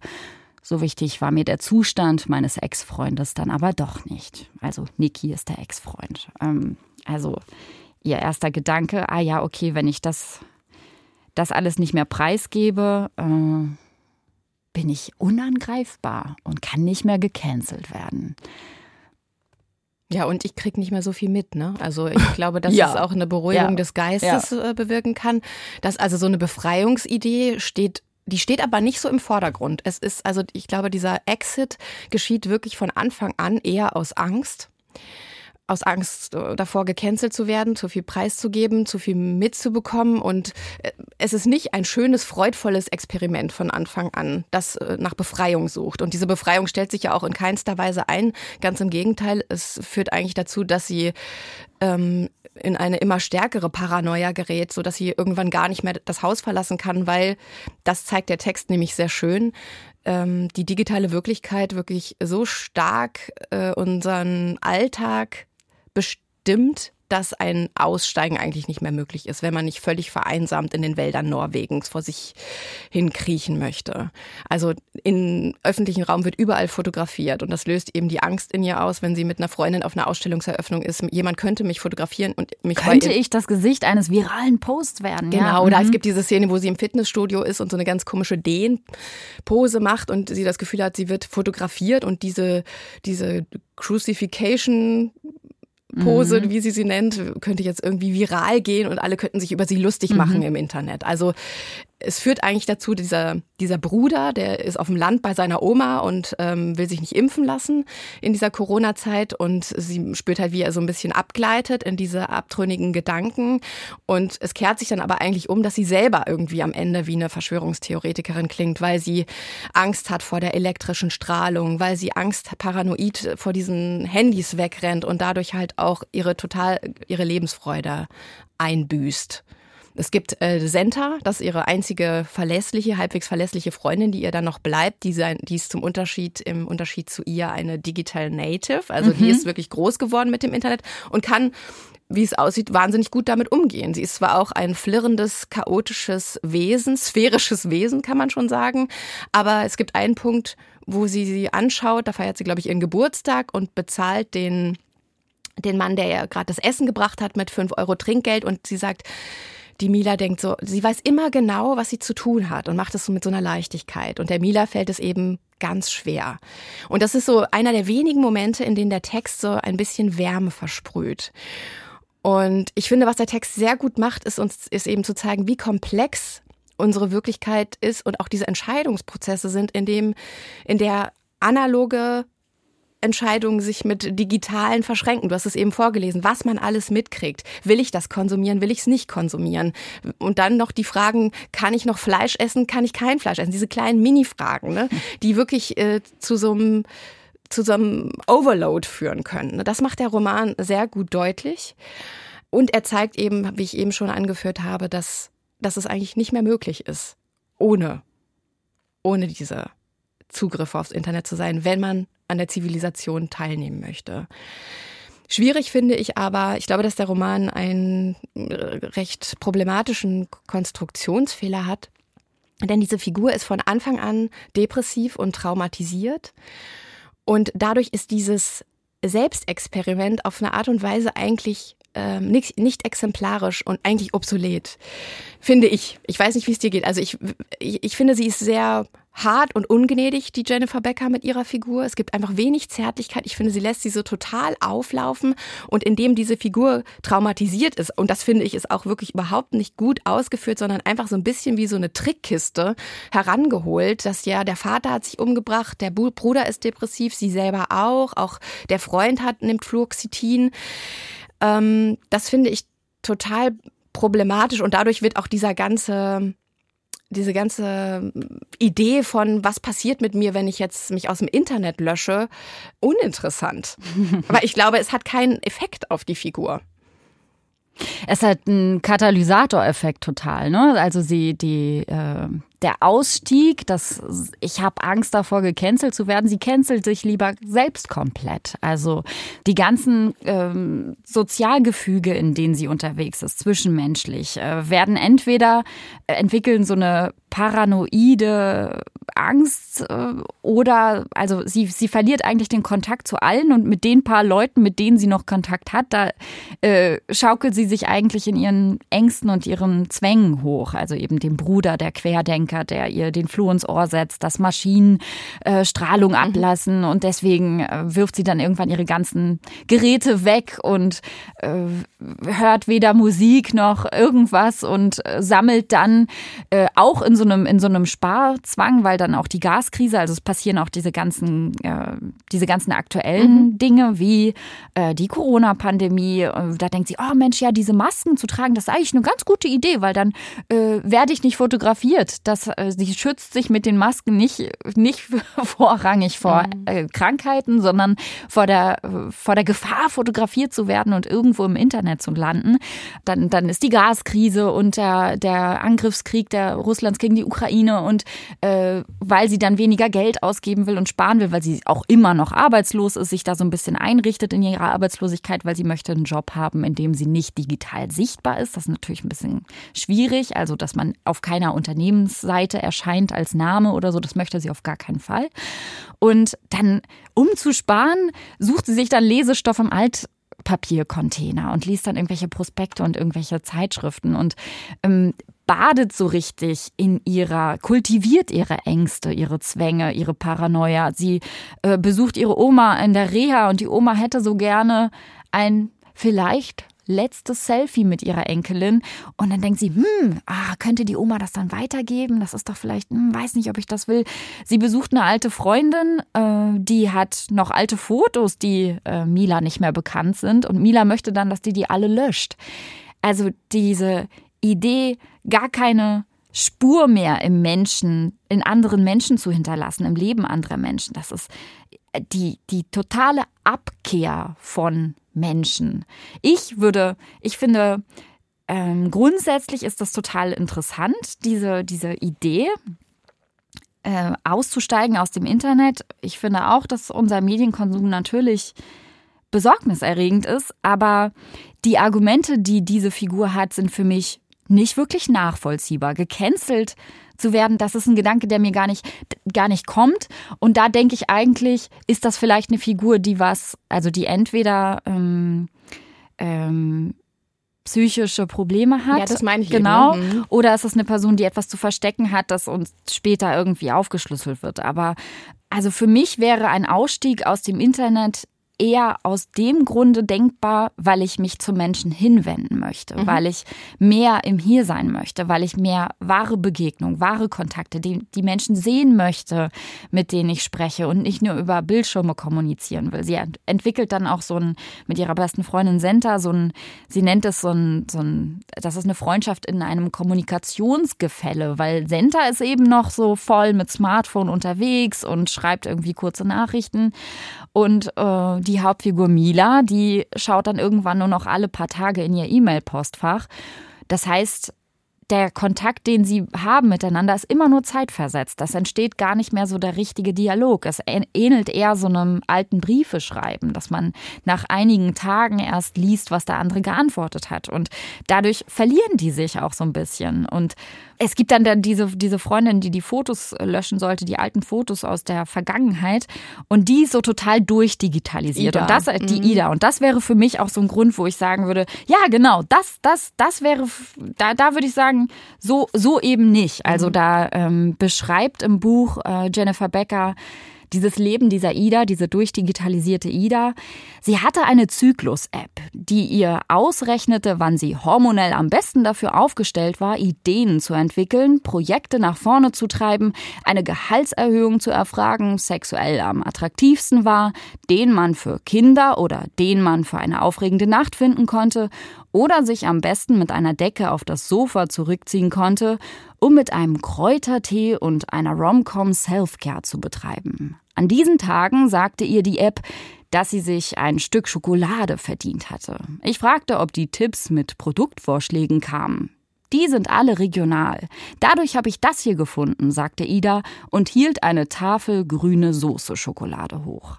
So wichtig war mir der Zustand meines Ex-Freundes dann aber doch nicht. Also Niki ist der Ex-Freund. Ähm, also ihr erster Gedanke, ah ja, okay, wenn ich das, das alles nicht mehr preisgebe, äh, bin ich unangreifbar und kann nicht mehr gecancelt werden. Ja, und ich kriege nicht mehr so viel mit, ne? Also ich [LAUGHS] glaube, dass ja. es auch eine Beruhigung ja. des Geistes ja. Äh, bewirken kann. Dass also so eine Befreiungsidee steht die steht aber nicht so im Vordergrund. Es ist also, ich glaube, dieser Exit geschieht wirklich von Anfang an eher aus Angst aus Angst äh, davor, gecancelt zu werden, zu viel preiszugeben, zu viel mitzubekommen. Und äh, es ist nicht ein schönes, freudvolles Experiment von Anfang an, das äh, nach Befreiung sucht. Und diese Befreiung stellt sich ja auch in keinster Weise ein. Ganz im Gegenteil, es führt eigentlich dazu, dass sie ähm, in eine immer stärkere Paranoia gerät, so dass sie irgendwann gar nicht mehr das Haus verlassen kann, weil das zeigt der Text nämlich sehr schön ähm, die digitale Wirklichkeit wirklich so stark äh, unseren Alltag bestimmt, dass ein Aussteigen eigentlich nicht mehr möglich ist, wenn man nicht völlig vereinsamt in den Wäldern Norwegens vor sich hinkriechen möchte. Also im öffentlichen Raum wird überall fotografiert und das löst eben die Angst in ihr aus, wenn sie mit einer Freundin auf einer Ausstellungseröffnung ist. Jemand könnte mich fotografieren und mich Könnte ich das Gesicht eines viralen Posts werden? Genau, ja. oder Mhm. es gibt diese Szene, wo sie im Fitnessstudio ist und so eine ganz komische Dehnpose macht und sie das Gefühl hat, sie wird fotografiert und diese, diese Crucifixion Pose, Mhm. wie sie sie nennt, könnte jetzt irgendwie viral gehen und alle könnten sich über sie lustig Mhm. machen im Internet. Also es führt eigentlich dazu, dieser, dieser Bruder, der ist auf dem Land bei seiner Oma und ähm, will sich nicht impfen lassen in dieser Corona-Zeit und sie spürt halt, wie er so ein bisschen abgleitet in diese abtrünnigen Gedanken und es kehrt sich dann aber eigentlich um, dass sie selber irgendwie am Ende wie eine Verschwörungstheoretikerin klingt, weil sie Angst hat vor der elektrischen Strahlung, weil sie Angst paranoid vor diesen Handys wegrennt und dadurch halt auch ihre total ihre Lebensfreude einbüßt. Es gibt äh, Senta, das ist ihre einzige verlässliche, halbwegs verlässliche Freundin, die ihr dann noch bleibt. Die, sein, die ist zum Unterschied, im Unterschied zu ihr eine Digital Native. Also die ist wirklich groß geworden mit dem Internet und kann wie es aussieht, wahnsinnig gut damit umgehen. Sie ist zwar auch ein flirrendes, chaotisches Wesen, sphärisches Wesen, kann man schon sagen, aber es gibt einen Punkt, wo sie sie anschaut, da feiert sie, glaube ich, ihren Geburtstag und bezahlt den, den Mann, der ihr gerade das Essen gebracht hat, mit fünf Euro Trinkgeld und sie sagt, die Mila denkt so, sie weiß immer genau, was sie zu tun hat und macht es so mit so einer Leichtigkeit. Und der Mila fällt es eben ganz schwer. Und das ist so einer der wenigen Momente, in denen der Text so ein bisschen Wärme versprüht. Und ich finde, was der Text sehr gut macht, ist uns, ist eben zu zeigen, wie komplex unsere Wirklichkeit ist und auch diese Entscheidungsprozesse sind, in dem, in der analoge Entscheidungen sich mit digitalen verschränken. Du hast es eben vorgelesen, was man alles mitkriegt. Will ich das konsumieren? Will ich es nicht konsumieren? Und dann noch die Fragen, kann ich noch Fleisch essen? Kann ich kein Fleisch essen? Diese kleinen Mini-Fragen, ne? die wirklich äh, zu so einem zu so einem Overload führen können. Das macht der Roman sehr gut deutlich. Und er zeigt eben, wie ich eben schon angeführt habe, dass, dass es eigentlich nicht mehr möglich ist, ohne, ohne diese Zugriffe aufs Internet zu sein, wenn man an der Zivilisation teilnehmen möchte. Schwierig finde ich aber, ich glaube, dass der Roman einen recht problematischen Konstruktionsfehler hat. Denn diese Figur ist von Anfang an depressiv und traumatisiert. Und dadurch ist dieses Selbstexperiment auf eine Art und Weise eigentlich ähm, nicht, nicht exemplarisch und eigentlich obsolet, finde ich. Ich weiß nicht, wie es dir geht. Also ich, ich, ich finde, sie ist sehr hart und ungnädig, die Jennifer Becker mit ihrer Figur. Es gibt einfach wenig Zärtlichkeit. Ich finde, sie lässt sie so total auflaufen. Und indem diese Figur traumatisiert ist, und das finde ich ist auch wirklich überhaupt nicht gut ausgeführt, sondern einfach so ein bisschen wie so eine Trickkiste herangeholt, dass ja der Vater hat sich umgebracht, der Bruder ist depressiv, sie selber auch, auch der Freund hat, nimmt Fluoxetin. Ähm, das finde ich total problematisch und dadurch wird auch dieser ganze diese ganze Idee von, was passiert mit mir, wenn ich jetzt mich aus dem Internet lösche, uninteressant. [LAUGHS] Aber ich glaube, es hat keinen Effekt auf die Figur. Es hat einen Katalysatoreffekt total, ne? Also sie, die, äh, der Ausstieg, das, ich habe Angst davor, gecancelt zu werden. Sie cancelt sich lieber selbst komplett. Also die ganzen ähm, Sozialgefüge, in denen sie unterwegs ist, zwischenmenschlich, äh, werden entweder äh, entwickeln so eine paranoide Angst äh, oder also sie, sie verliert eigentlich den Kontakt zu allen und mit den paar Leuten, mit denen sie noch Kontakt hat, da äh, schaukelt sie sich eigentlich in ihren Ängsten und ihren Zwängen hoch. Also eben dem Bruder, der Querdenker, der ihr den Floh ins Ohr setzt, dass Maschinen äh, Strahlung ablassen und deswegen äh, wirft sie dann irgendwann ihre ganzen Geräte weg und äh, hört weder Musik noch irgendwas und äh, sammelt dann äh, auch in so einem in so einem Sparzwang, weil dann auch die Gaskrise, also es passieren auch diese ganzen äh, diese ganzen aktuellen mhm. Dinge wie äh, die Corona-Pandemie. Äh, da denkt sie, oh Mensch, ja diese Masken zu tragen, das ist eigentlich eine ganz gute Idee, weil dann äh, werde ich nicht fotografiert. Das äh, sie schützt sich mit den Masken nicht nicht [LAUGHS] vorrangig vor Mhm. Krankheiten, sondern vor der vor der Gefahr fotografiert zu werden und irgendwo im Internet Zu landen. Dann, dann ist die Gaskrise und der, der Angriffskrieg der Russlands gegen die Ukraine und äh, weil sie dann weniger Geld ausgeben will und sparen will, weil sie auch immer noch arbeitslos ist, sich da so ein bisschen einrichtet in ihrer Arbeitslosigkeit, weil sie möchte einen Job haben, in dem sie nicht digital sichtbar ist. Das ist natürlich ein bisschen schwierig, also dass man auf keiner Unternehmensseite erscheint als Name oder so, das möchte sie auf gar keinen Fall. Und dann, um zu sparen, sucht sie sich dann Lesestoff im Altpapiercontainer und liest dann irgendwelche Prospekte und irgendwelche Zeitschriften und ähm, badet so richtig in ihrer, kultiviert ihre Ängste, ihre Zwänge, ihre Paranoia. Sie äh, besucht ihre Oma in der Reha und die Oma hätte so gerne ein vielleicht letztes Selfie mit ihrer Enkelin und dann denkt sie, hm, ah, könnte die Oma das dann weitergeben? Das ist doch vielleicht, hm, weiß nicht, ob ich das will. Sie besucht eine alte Freundin, äh, die hat noch alte Fotos, die äh, Mila nicht mehr bekannt sind und Mila möchte dann, dass die die alle löscht. Also diese Idee, gar keine Spur mehr im Menschen, in anderen Menschen zu hinterlassen, im Leben anderer Menschen. Das ist die, die totale Abkehr von Menschen. Ich würde, ich finde, ähm, grundsätzlich ist das total interessant, diese, diese Idee, äh, auszusteigen aus dem Internet. Ich finde auch, dass unser Medienkonsum natürlich besorgniserregend ist, aber die Argumente, die diese Figur hat, sind für mich nicht wirklich nachvollziehbar. Gecancelt zu werden, das ist ein Gedanke, der mir gar nicht, gar nicht kommt. Und da denke ich eigentlich, ist das vielleicht eine Figur, die was, also die entweder ähm, ähm, psychische Probleme hat. Ja, das meine ich genau. Eben. Mhm. Oder ist es eine Person, die etwas zu verstecken hat, das uns später irgendwie aufgeschlüsselt wird. Aber also für mich wäre ein Ausstieg aus dem Internet eher aus dem Grunde denkbar, weil ich mich zu Menschen hinwenden möchte, mhm. weil ich mehr im Hier sein möchte, weil ich mehr wahre Begegnung, wahre Kontakte, die, die Menschen sehen möchte, mit denen ich spreche und nicht nur über Bildschirme kommunizieren will. Sie entwickelt dann auch so ein, mit ihrer besten Freundin Senta, so ein, sie nennt es so ein, so ein, das ist eine Freundschaft in einem Kommunikationsgefälle, weil Senta ist eben noch so voll mit Smartphone unterwegs und schreibt irgendwie kurze Nachrichten und äh, die Hauptfigur Mila, die schaut dann irgendwann nur noch alle paar Tage in ihr E-Mail-Postfach. Das heißt, der Kontakt, den sie haben miteinander, ist immer nur zeitversetzt. Das entsteht gar nicht mehr so der richtige Dialog. Es ähnelt eher so einem alten Briefeschreiben, dass man nach einigen Tagen erst liest, was der andere geantwortet hat. Und dadurch verlieren die sich auch so ein bisschen. Und es gibt dann diese, diese Freundin, die die Fotos löschen sollte, die alten Fotos aus der Vergangenheit. Und die ist so total durchdigitalisiert. Ida. Und das, die mhm. Ida. Und das wäre für mich auch so ein Grund, wo ich sagen würde, ja, genau, das, das, das wäre, da, da würde ich sagen, so, so eben nicht. Also mhm. da ähm, beschreibt im Buch äh, Jennifer Becker, dieses Leben dieser Ida, diese durchdigitalisierte Ida. Sie hatte eine Zyklus-App, die ihr ausrechnete, wann sie hormonell am besten dafür aufgestellt war, Ideen zu entwickeln, Projekte nach vorne zu treiben, eine Gehaltserhöhung zu erfragen, sexuell am attraktivsten war, den man für Kinder oder den man für eine aufregende Nacht finden konnte oder sich am besten mit einer Decke auf das Sofa zurückziehen konnte, um mit einem Kräutertee und einer Romcom Selfcare zu betreiben. An diesen Tagen sagte ihr die App, dass sie sich ein Stück Schokolade verdient hatte. Ich fragte, ob die Tipps mit Produktvorschlägen kamen. Die sind alle regional. Dadurch habe ich das hier gefunden, sagte Ida und hielt eine Tafel grüne Soße Schokolade hoch.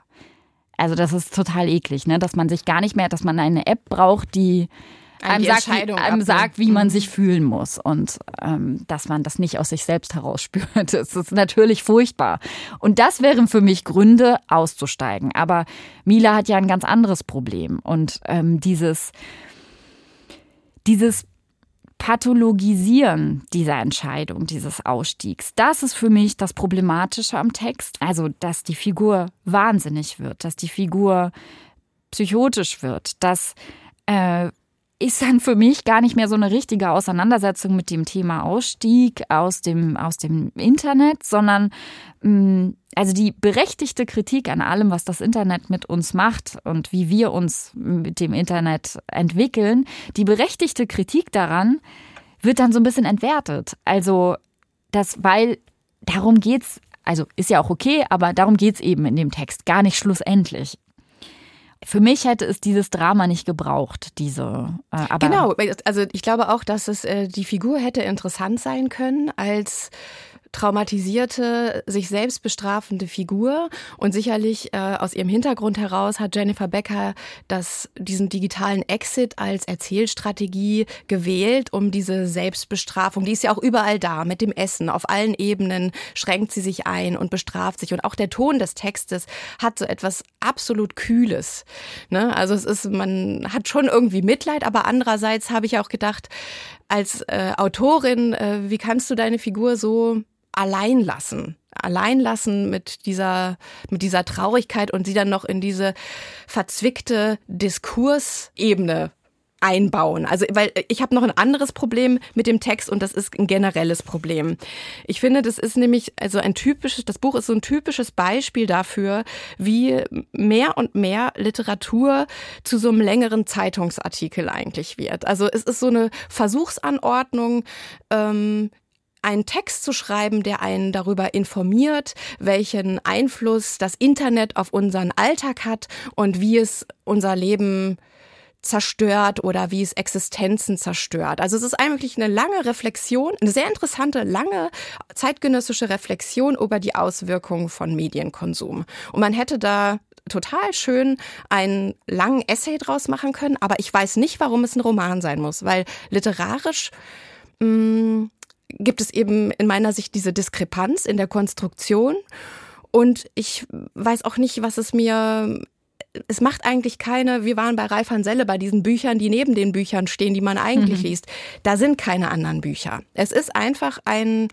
Also das ist total eklig, ne? dass man sich gar nicht mehr, dass man eine App braucht, die einem, sagt, wie, einem sagt, wie man mhm. sich fühlen muss und ähm, dass man das nicht aus sich selbst heraus spürt. Das [LAUGHS] ist natürlich furchtbar. Und das wären für mich Gründe, auszusteigen. Aber Mila hat ja ein ganz anderes Problem. Und ähm, dieses, dieses Pathologisieren dieser Entscheidung, dieses Ausstiegs, das ist für mich das Problematische am Text. Also, dass die Figur wahnsinnig wird, dass die Figur psychotisch wird, dass äh, ist dann für mich gar nicht mehr so eine richtige Auseinandersetzung mit dem Thema Ausstieg aus dem, aus dem Internet, sondern mm, also die berechtigte Kritik an allem, was das Internet mit uns macht und wie wir uns mit dem Internet entwickeln, die berechtigte Kritik daran wird dann so ein bisschen entwertet. Also das, weil darum geht's, also ist ja auch okay, aber darum geht's eben in dem Text, gar nicht schlussendlich. Für mich hätte es dieses Drama nicht gebraucht, diese. Äh, aber genau, also ich glaube auch, dass es äh, die Figur hätte interessant sein können als traumatisierte, sich selbst bestrafende Figur. Und sicherlich äh, aus ihrem Hintergrund heraus hat Jennifer Becker das, diesen digitalen Exit als Erzählstrategie gewählt, um diese Selbstbestrafung, die ist ja auch überall da, mit dem Essen, auf allen Ebenen schränkt sie sich ein und bestraft sich. Und auch der Ton des Textes hat so etwas absolut Kühles. Ne? Also es ist, man hat schon irgendwie Mitleid, aber andererseits habe ich auch gedacht, als äh, Autorin, äh, wie kannst du deine Figur so allein lassen. Allein lassen mit dieser, mit dieser Traurigkeit und sie dann noch in diese verzwickte Diskursebene einbauen. Also, weil ich habe noch ein anderes Problem mit dem Text und das ist ein generelles Problem. Ich finde, das ist nämlich also ein typisches, das Buch ist so ein typisches Beispiel dafür, wie mehr und mehr Literatur zu so einem längeren Zeitungsartikel eigentlich wird. Also es ist so eine Versuchsanordnung, ähm, einen Text zu schreiben, der einen darüber informiert, welchen Einfluss das Internet auf unseren Alltag hat und wie es unser Leben zerstört oder wie es Existenzen zerstört. Also es ist eigentlich eine lange Reflexion, eine sehr interessante, lange zeitgenössische Reflexion über die Auswirkungen von Medienkonsum. Und man hätte da total schön einen langen Essay draus machen können, aber ich weiß nicht, warum es ein Roman sein muss, weil literarisch mh, mm, gibt es eben in meiner Sicht diese Diskrepanz in der Konstruktion. Und ich weiß auch nicht, was es mir es macht eigentlich keine, wir waren bei Ralf Hanselle, bei diesen Büchern, die neben den Büchern stehen, die man eigentlich mhm. liest. Da sind keine anderen Bücher. Es ist einfach ein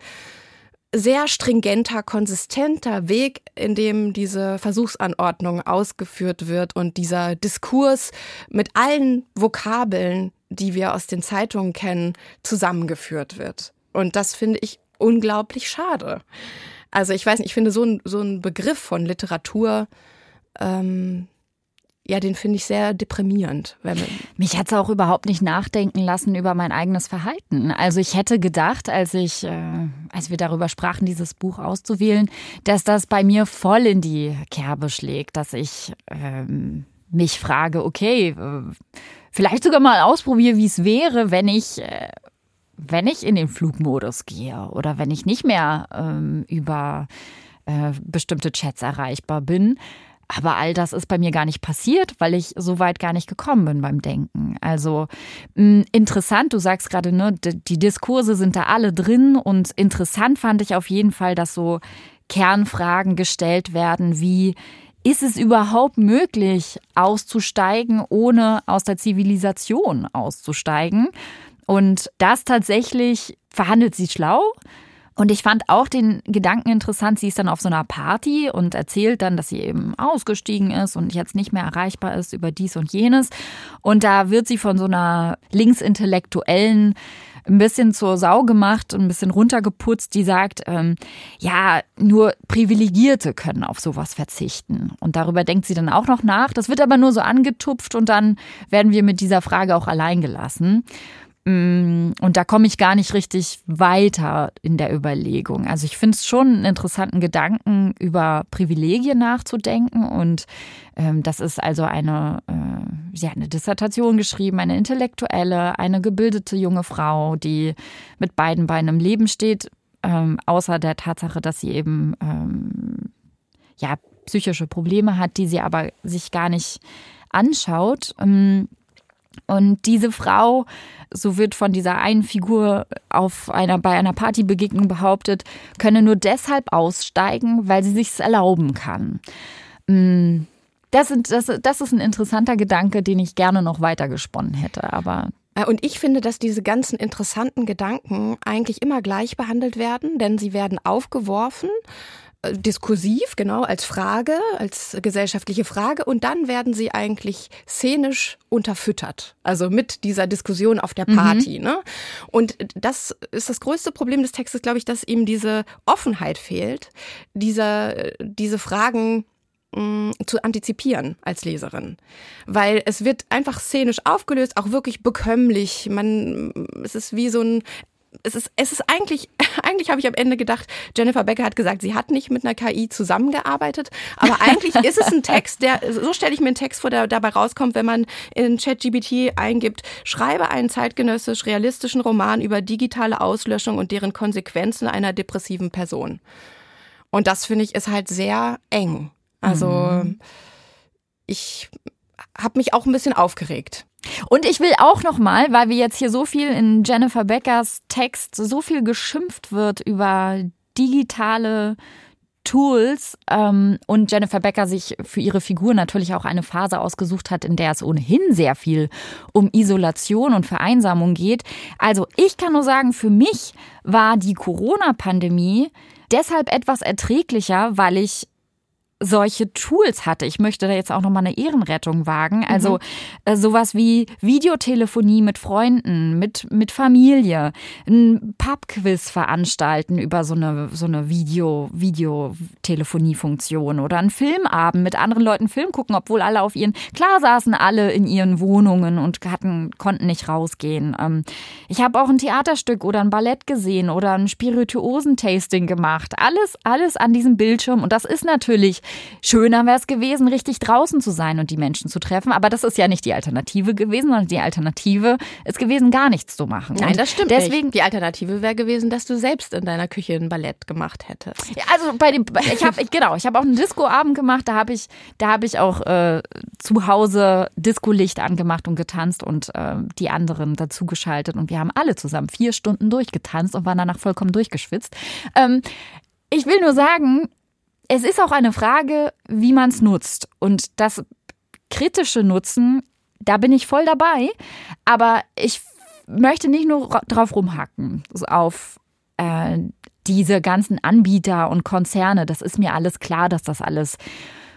sehr stringenter, konsistenter Weg, in dem diese Versuchsanordnung ausgeführt wird und dieser Diskurs mit allen Vokabeln, die wir aus den Zeitungen kennen, zusammengeführt wird. Und das finde ich unglaublich schade. Also ich weiß nicht, ich finde so ein, so ein Begriff von Literatur, ähm, ja, den finde ich sehr deprimierend. Mich hat es auch überhaupt nicht nachdenken lassen über mein eigenes Verhalten. Also ich hätte gedacht, als ich, äh, als wir darüber sprachen, dieses Buch auszuwählen, dass das bei mir voll in die Kerbe schlägt, dass ich ähm, mich frage, okay, äh, vielleicht sogar mal ausprobiere, wie es wäre, wenn ich äh, wenn ich in den Flugmodus gehe oder wenn ich nicht mehr ähm, über äh, bestimmte Chats erreichbar bin. Aber all das ist bei mir gar nicht passiert, weil ich so weit gar nicht gekommen bin beim Denken. Also mh, hm, interessant, du sagst gerade, ne, die Diskurse sind da alle drin und interessant fand ich auf jeden Fall, dass so Kernfragen gestellt werden wie ist es überhaupt möglich, auszusteigen, ohne aus der Zivilisation auszusteigen? Und das tatsächlich verhandelt sie schlau. Und ich fand auch den Gedanken interessant, sie ist dann auf so einer Party und erzählt dann, dass sie eben ausgestiegen ist und jetzt nicht mehr erreichbar ist über dies und jenes. Und da wird sie von so einer linksintellektuellen ein bisschen zur Sau gemacht ein bisschen runtergeputzt, die sagt, ähm, ja, nur Privilegierte können auf sowas verzichten. Und darüber denkt sie dann auch noch nach. Das wird aber nur so angetupft und dann werden wir mit dieser Frage auch allein gelassen. Mm, und da komme ich gar nicht richtig weiter in der Überlegung. Also ich finde es schon einen interessanten Gedanken, über Privilegien nachzudenken. Und ähm, das ist also eine, äh, sie hat eine Dissertation geschrieben, eine intellektuelle, eine gebildete junge Frau, die mit beiden Beinen im Leben steht, ähm, außer der Tatsache, dass sie eben ähm, ja psychische Probleme hat, die sie aber sich gar nicht anschaut. Ähm, und diese Frau, so wird von dieser einen Figur auf einer, bei einer Partybegegnung behauptet, könne nur deshalb aussteigen, weil sie sich's erlauben kann. Mm, das, sind, das, das ist ein interessanter Gedanke, den ich gerne noch weiter gesponnen hätte, aber äh, und ich finde, dass diese ganzen interessanten Gedanken eigentlich immer gleich behandelt werden, denn sie werden aufgeworfen diskursiv, genau, als Frage, als gesellschaftliche Frage und dann werden sie eigentlich szenisch unterfüttert. Also mit dieser Diskussion auf der Party. Mhm. Ne? Und das ist das größte Problem des Textes, glaube ich, dass ihm diese Offenheit fehlt, dieser, diese Fragen mm, zu antizipieren als Leserin, weil es wird einfach szenisch aufgelöst, auch wirklich bekömmlich. Man, es ist wie so ein es ist, es ist eigentlich, [LAUGHS] eigentlich habe ich am Ende gedacht, Jennifer Becker hat gesagt, sie hat nicht mit einer KI zusammengearbeitet, aber eigentlich ist es ein [LAUGHS] Text, der, so stelle ich mir einen Text vor, der dabei rauskommt, wenn man in ChatGPT eingibt, schreibe einen zeitgenössisch realistischen Roman über digitale Auslöschung und deren Konsequenzen einer depressiven Person. Und das finde ich ist halt sehr eng. Also mhm. ich habe mich auch ein bisschen aufgeregt. Und ich will auch noch mal, weil wir jetzt hier so viel in Jennifer Beckers Text so viel geschimpft wird über digitale Tools ähm, und Jennifer Becker sich für ihre Figur natürlich auch eine Phase ausgesucht hat, in der es ohnehin sehr viel um Isolation und Vereinsamung geht. Also ich kann nur sagen, für mich war die Corona-Pandemie deshalb etwas erträglicher, weil ich solche Tools hatte. Ich möchte da jetzt auch nochmal eine Ehrenrettung wagen. Also mhm. äh, sowas wie Videotelefonie mit Freunden, mit, mit Familie, ein Pubquiz veranstalten über so eine, so eine Video, Videotelefonie-Funktion oder einen Filmabend mit anderen Leuten Film gucken, obwohl alle auf ihren, klar saßen alle in ihren Wohnungen und hatten, konnten nicht rausgehen. Ähm, ich habe auch ein Theaterstück oder ein Ballett gesehen oder ein Spirituosen-Tasting gemacht. Alles, alles an diesem Bildschirm und das ist natürlich Schöner wäre es gewesen, richtig draußen zu sein und die Menschen zu treffen. Aber das ist ja nicht die Alternative gewesen, sondern die Alternative ist gewesen, gar nichts zu machen. Nein, und das stimmt deswegen, nicht. Die Alternative wäre gewesen, dass du selbst in deiner Küche ein Ballett gemacht hättest. Ja, also bei dem, ich habe, genau, ich habe auch einen Discoabend gemacht. Da habe ich, da habe ich auch äh, zu Hause Disco-Licht angemacht und getanzt und äh, die anderen dazugeschaltet und wir haben alle zusammen vier Stunden durchgetanzt und waren danach vollkommen durchgeschwitzt. Ähm, ich will nur sagen, es ist auch eine Frage, wie man es nutzt. Und das kritische Nutzen, da bin ich voll dabei. Aber ich möchte nicht nur drauf rumhacken, auf äh, diese ganzen Anbieter und Konzerne. Das ist mir alles klar, dass das alles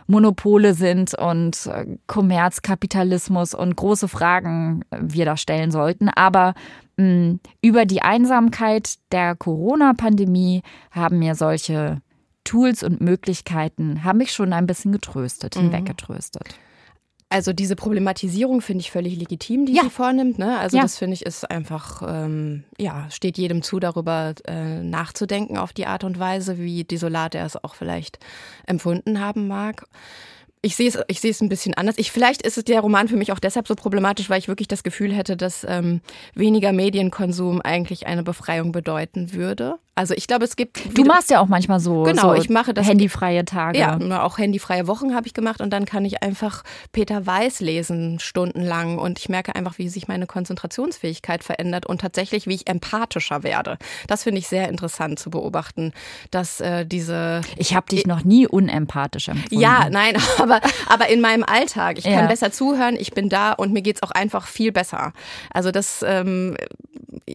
Monopole sind und äh, Kommerzkapitalismus und große Fragen äh, wir da stellen sollten. Aber mh, über die Einsamkeit der Corona-Pandemie haben mir solche Tools und Möglichkeiten haben mich schon ein bisschen getröstet, mhm. hinweggetröstet. Also diese Problematisierung finde ich völlig legitim, die ja. sie vornimmt. Ne? Also ja. das finde ich ist einfach, ähm, ja, steht jedem zu, darüber äh, nachzudenken auf die Art und Weise, wie desolat er es auch vielleicht empfunden haben mag ich sehe es, ich sehe es ein bisschen anders. Ich, vielleicht ist es der Roman für mich auch deshalb so problematisch, weil ich wirklich das Gefühl hätte, dass ähm, weniger Medienkonsum eigentlich eine Befreiung bedeuten würde. Also ich glaube, es gibt. Du machst ja auch manchmal so, genau, so ich mache das handyfreie Tage. Ja, auch handyfreie Wochen habe ich gemacht und dann kann ich einfach Peter Weiß lesen stundenlang und ich merke einfach, wie sich meine Konzentrationsfähigkeit verändert und tatsächlich, wie ich empathischer werde. Das finde ich sehr interessant zu beobachten, dass äh, diese. Ich habe dich noch nie unempathisch empfunden. Ja, nein, [LAUGHS] aber aber, in meinem Alltag. Ich kann ja. besser zuhören, ich bin da und mir geht's auch einfach viel besser. Also das. Ähm,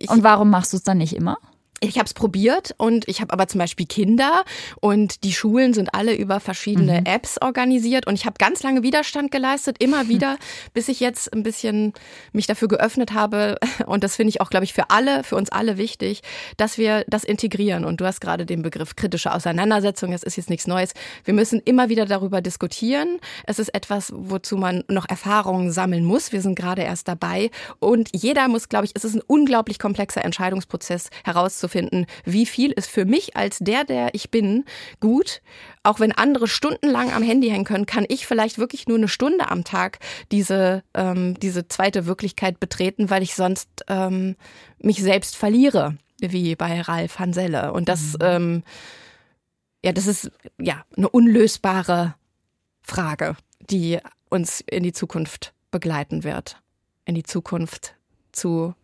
und warum machst du es dann nicht immer? Ich habe es probiert und ich habe aber zum Beispiel Kinder und die Schulen sind alle über verschiedene mhm. Apps organisiert und ich habe ganz lange Widerstand geleistet, immer [LAUGHS] wieder, bis ich jetzt ein bisschen mich dafür geöffnet habe [LAUGHS] und das finde ich auch, glaube ich, für alle, für uns alle wichtig, dass wir das integrieren und du hast gerade den Begriff kritische Auseinandersetzung, das ist jetzt nichts Neues. Wir müssen immer wieder darüber diskutieren. Es ist etwas, wozu man noch Erfahrungen sammeln muss. Wir sind gerade erst dabei und jeder muss, glaube ich, es ist ein unglaublich komplexer Entscheidungsprozess herauszufinden, herauszufinden, wie viel ist für mich als der, der ich bin, gut. Auch wenn andere stundenlang am Handy hängen können, kann ich vielleicht wirklich nur eine Stunde am Tag diese, ähm, diese zweite Wirklichkeit betreten, weil ich sonst ähm, mich selbst verliere, wie bei Ralf Hanselle. Und das, mhm. ähm, ja, das ist ja eine unlösbare Frage, die uns in die Zukunft begleiten wird. In die Zukunft zu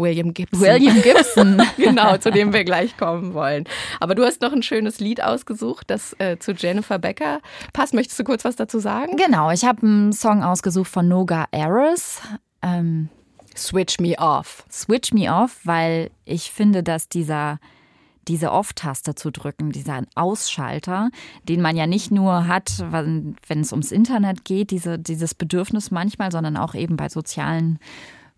William Gibson. William [LAUGHS] Gibson. genau, zu dem wir gleich kommen wollen. Aber du hast noch ein schönes Lied ausgesucht, das äh, zu Jennifer Becker passt. Möchtest du kurz was dazu sagen? Genau, ich habe einen Song ausgesucht von Noga Eris. Ähm, Switch Me Off. Switch Me Off, weil ich finde, dass dieser diese Off-Taste zu drücken, dieser Ausschalter, den man ja nicht nur hat, wenn, wenn es ums Internet geht, diese, dieses Bedürfnis manchmal, sondern auch eben bei sozialen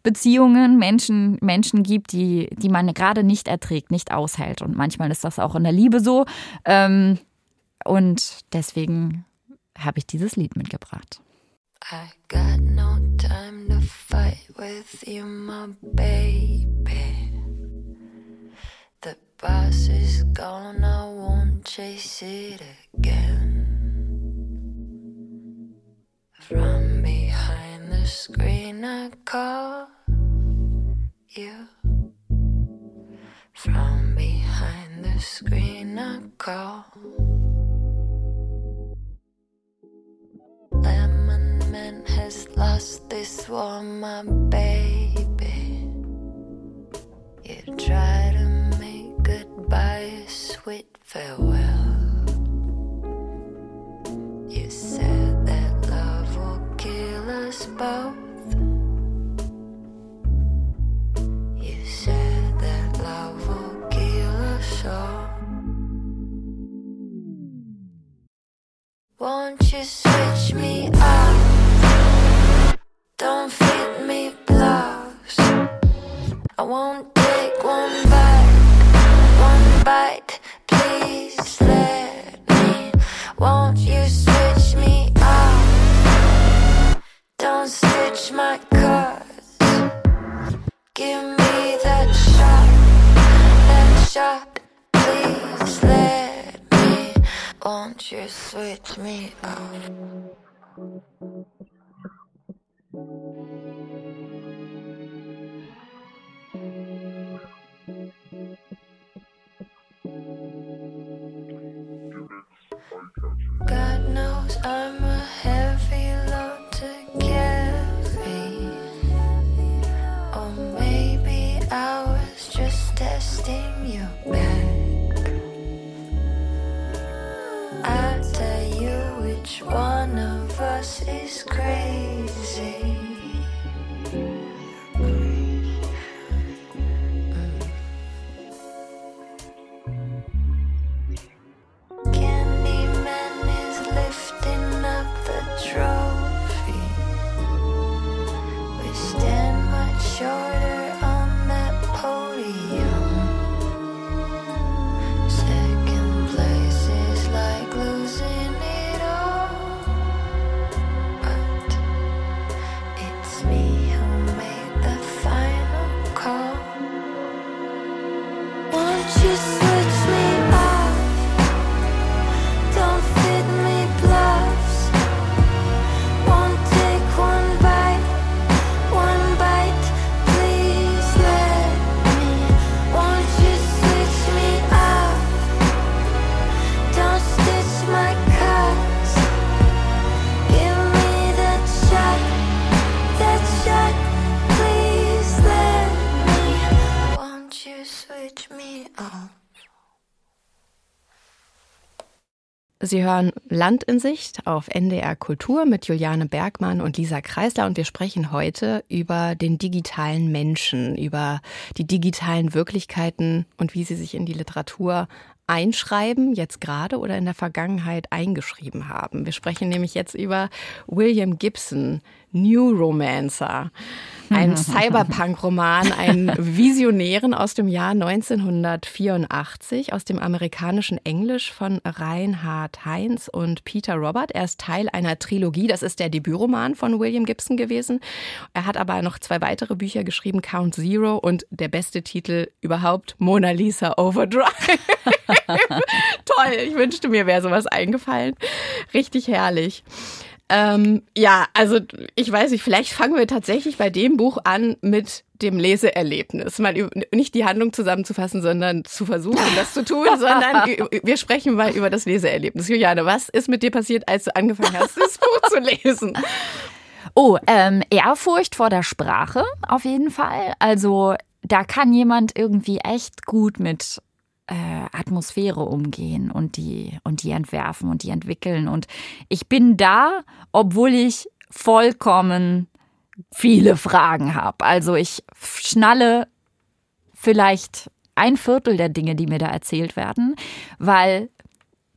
Beziehungen, Menschen, Menschen gibt, die, die man gerade nicht erträgt, nicht aushält. Und manchmal ist das auch in der Liebe so. Ähm, und deswegen habe ich dieses Lied mitgebracht. I got no time to fight with you, my baby. bus is gone, I won't chase it again. From behind the screen, I call you. From behind the screen, I call. Lemon Man has lost this war, my baby. You try to make goodbye a sweet farewell. Won't you switch me up? Don't fit me blouse. I won't take one bite, one bite. Please let me. Won't you switch me up? Don't stitch my cuts. Give me that shot, that shot. Won't you switch me up? God knows I'm a is crazy. Sie hören Land in Sicht auf NDR Kultur mit Juliane Bergmann und Lisa Kreisler und wir sprechen heute über den digitalen Menschen, über die digitalen Wirklichkeiten und wie sie sich in die Literatur einschreiben, jetzt gerade oder in der Vergangenheit eingeschrieben haben. Wir sprechen nämlich jetzt über William Gibson, New Romancer, ein [LAUGHS] Cyberpunk-Roman, einen Visionären aus dem Jahr 1984 aus dem amerikanischen Englisch von Reinhard Heinz und Peter Robert. Er ist Teil einer Trilogie. Das ist der Debütroman von William Gibson gewesen. Er hat aber noch zwei weitere Bücher geschrieben, Count Zero und der beste Titel überhaupt, Mona Lisa Overdrive. [LAUGHS] Toll, ich wünschte mir wäre sowas eingefallen. Richtig herrlich. Ähm, ja, also ich weiß nicht, vielleicht fangen wir tatsächlich bei dem Buch an mit dem Leseerlebnis. Mal nicht die Handlung zusammenzufassen, sondern zu versuchen, das zu tun, [LAUGHS] sondern wir sprechen mal über das Leseerlebnis. Juliane, was ist mit dir passiert, als du angefangen hast, das Buch zu lesen? [LAUGHS] Oh, ähm, Ehrfurcht vor der Sprache auf jeden Fall. Also da kann jemand irgendwie echt gut mit äh, Atmosphäre umgehen und die und die entwerfen und die entwickeln. Und ich bin da, obwohl ich vollkommen viele Fragen habe. Also ich schnalle vielleicht ein Viertel der Dinge, die mir da erzählt werden, weil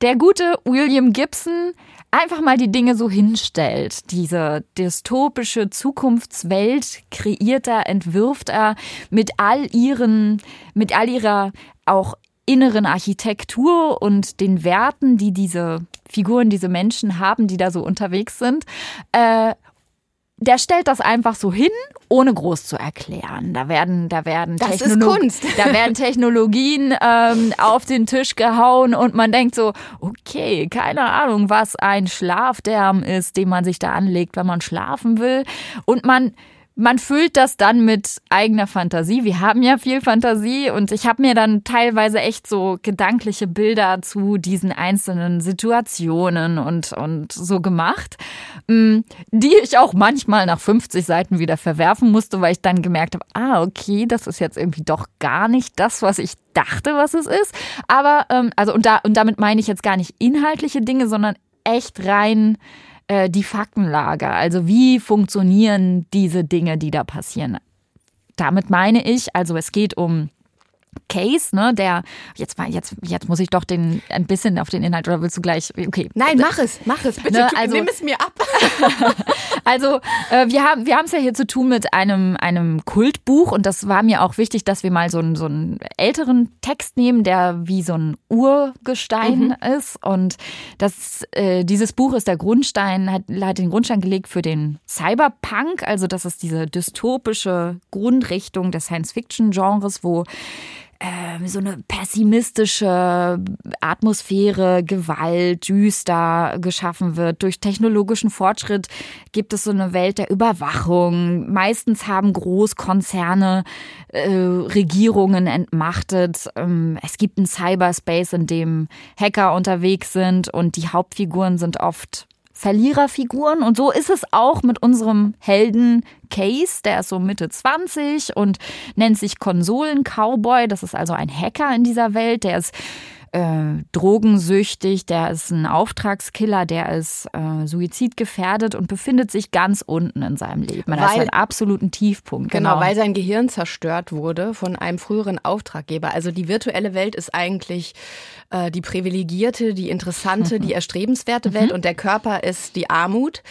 der gute William Gibson einfach mal die Dinge so hinstellt. Diese dystopische Zukunftswelt kreiert er, entwirft er mit all ihren, mit all ihrer auch inneren Architektur und den Werten, die diese Figuren, diese Menschen haben, die da so unterwegs sind. Äh, der stellt das einfach so hin, ohne groß zu erklären. Da werden, da werden, das ist Kunst. da werden [LAUGHS] Technologien ähm, auf den Tisch gehauen und man denkt so, okay, keine Ahnung, was ein Schlafderm ist, den man sich da anlegt, wenn man schlafen will. Und man man füllt das dann mit eigener Fantasie. Wir haben ja viel Fantasie und ich habe mir dann teilweise echt so gedankliche Bilder zu diesen einzelnen Situationen und, und so gemacht, mm, die ich auch manchmal nach 50 Seiten wieder verwerfen musste, weil ich dann gemerkt habe, ah, okay, das ist jetzt irgendwie doch gar nicht das, was ich dachte, was es ist. Aber, ähm, also, und, da, und damit meine ich jetzt gar nicht inhaltliche Dinge, sondern echt rein äh, die Faktenlage. Also wie funktionieren diese Dinge, die da passieren? Damit meine ich, also es geht um Case, ne, der jetzt mal jetzt jetzt muss ich doch den ein bisschen auf den Inhalt oder willst du gleich okay. Nein, mach es, mach es bitte, Ne, also- nimm es mir ab. [LAUGHS] Also äh, wir haben wir haben es ja hier zu tun mit einem einem Kultbuch und das war mir auch wichtig, dass wir mal so einen so einen älteren Text nehmen, der wie so ein Urgestein ist und das äh, dieses Buch ist der Grundstein hat, hat den Grundstein gelegt für den Cyberpunk, also das ist diese dystopische Grundrichtung des Science-Fiction-Genres, wo ähm, so eine pessimistische Atmosphäre, Gewalt, düster geschaffen wird. Durch technologischen Fortschritt gibt es so eine Welt der Überwachung. Meistens haben Großkonzerne äh, Regierungen entmachtet. Ähm, es gibt einen Cyberspace, in dem Hacker unterwegs sind und die Hauptfiguren sind oft Verliererfiguren. Und so ist es auch mit unserem Helden Case. Der ist so Mitte 20 und nennt sich Konsolen-Cowboy. Das ist also ein Hacker in dieser Welt. Der ist äh, drogensüchtig, der ist ein Auftragskiller, der ist äh, suizidgefährdet und befindet sich ganz unten in seinem Leben. Er ist Weil- einen absoluten Tiefpunkt. Genau, weil sein Gehirn zerstört wurde von einem früheren Auftraggeber. Also die virtuelle Welt ist eigentlich äh, die privilegierte, die interessante, [LAUGHS] die erstrebenswerte Welt und der Körper ist die Armut.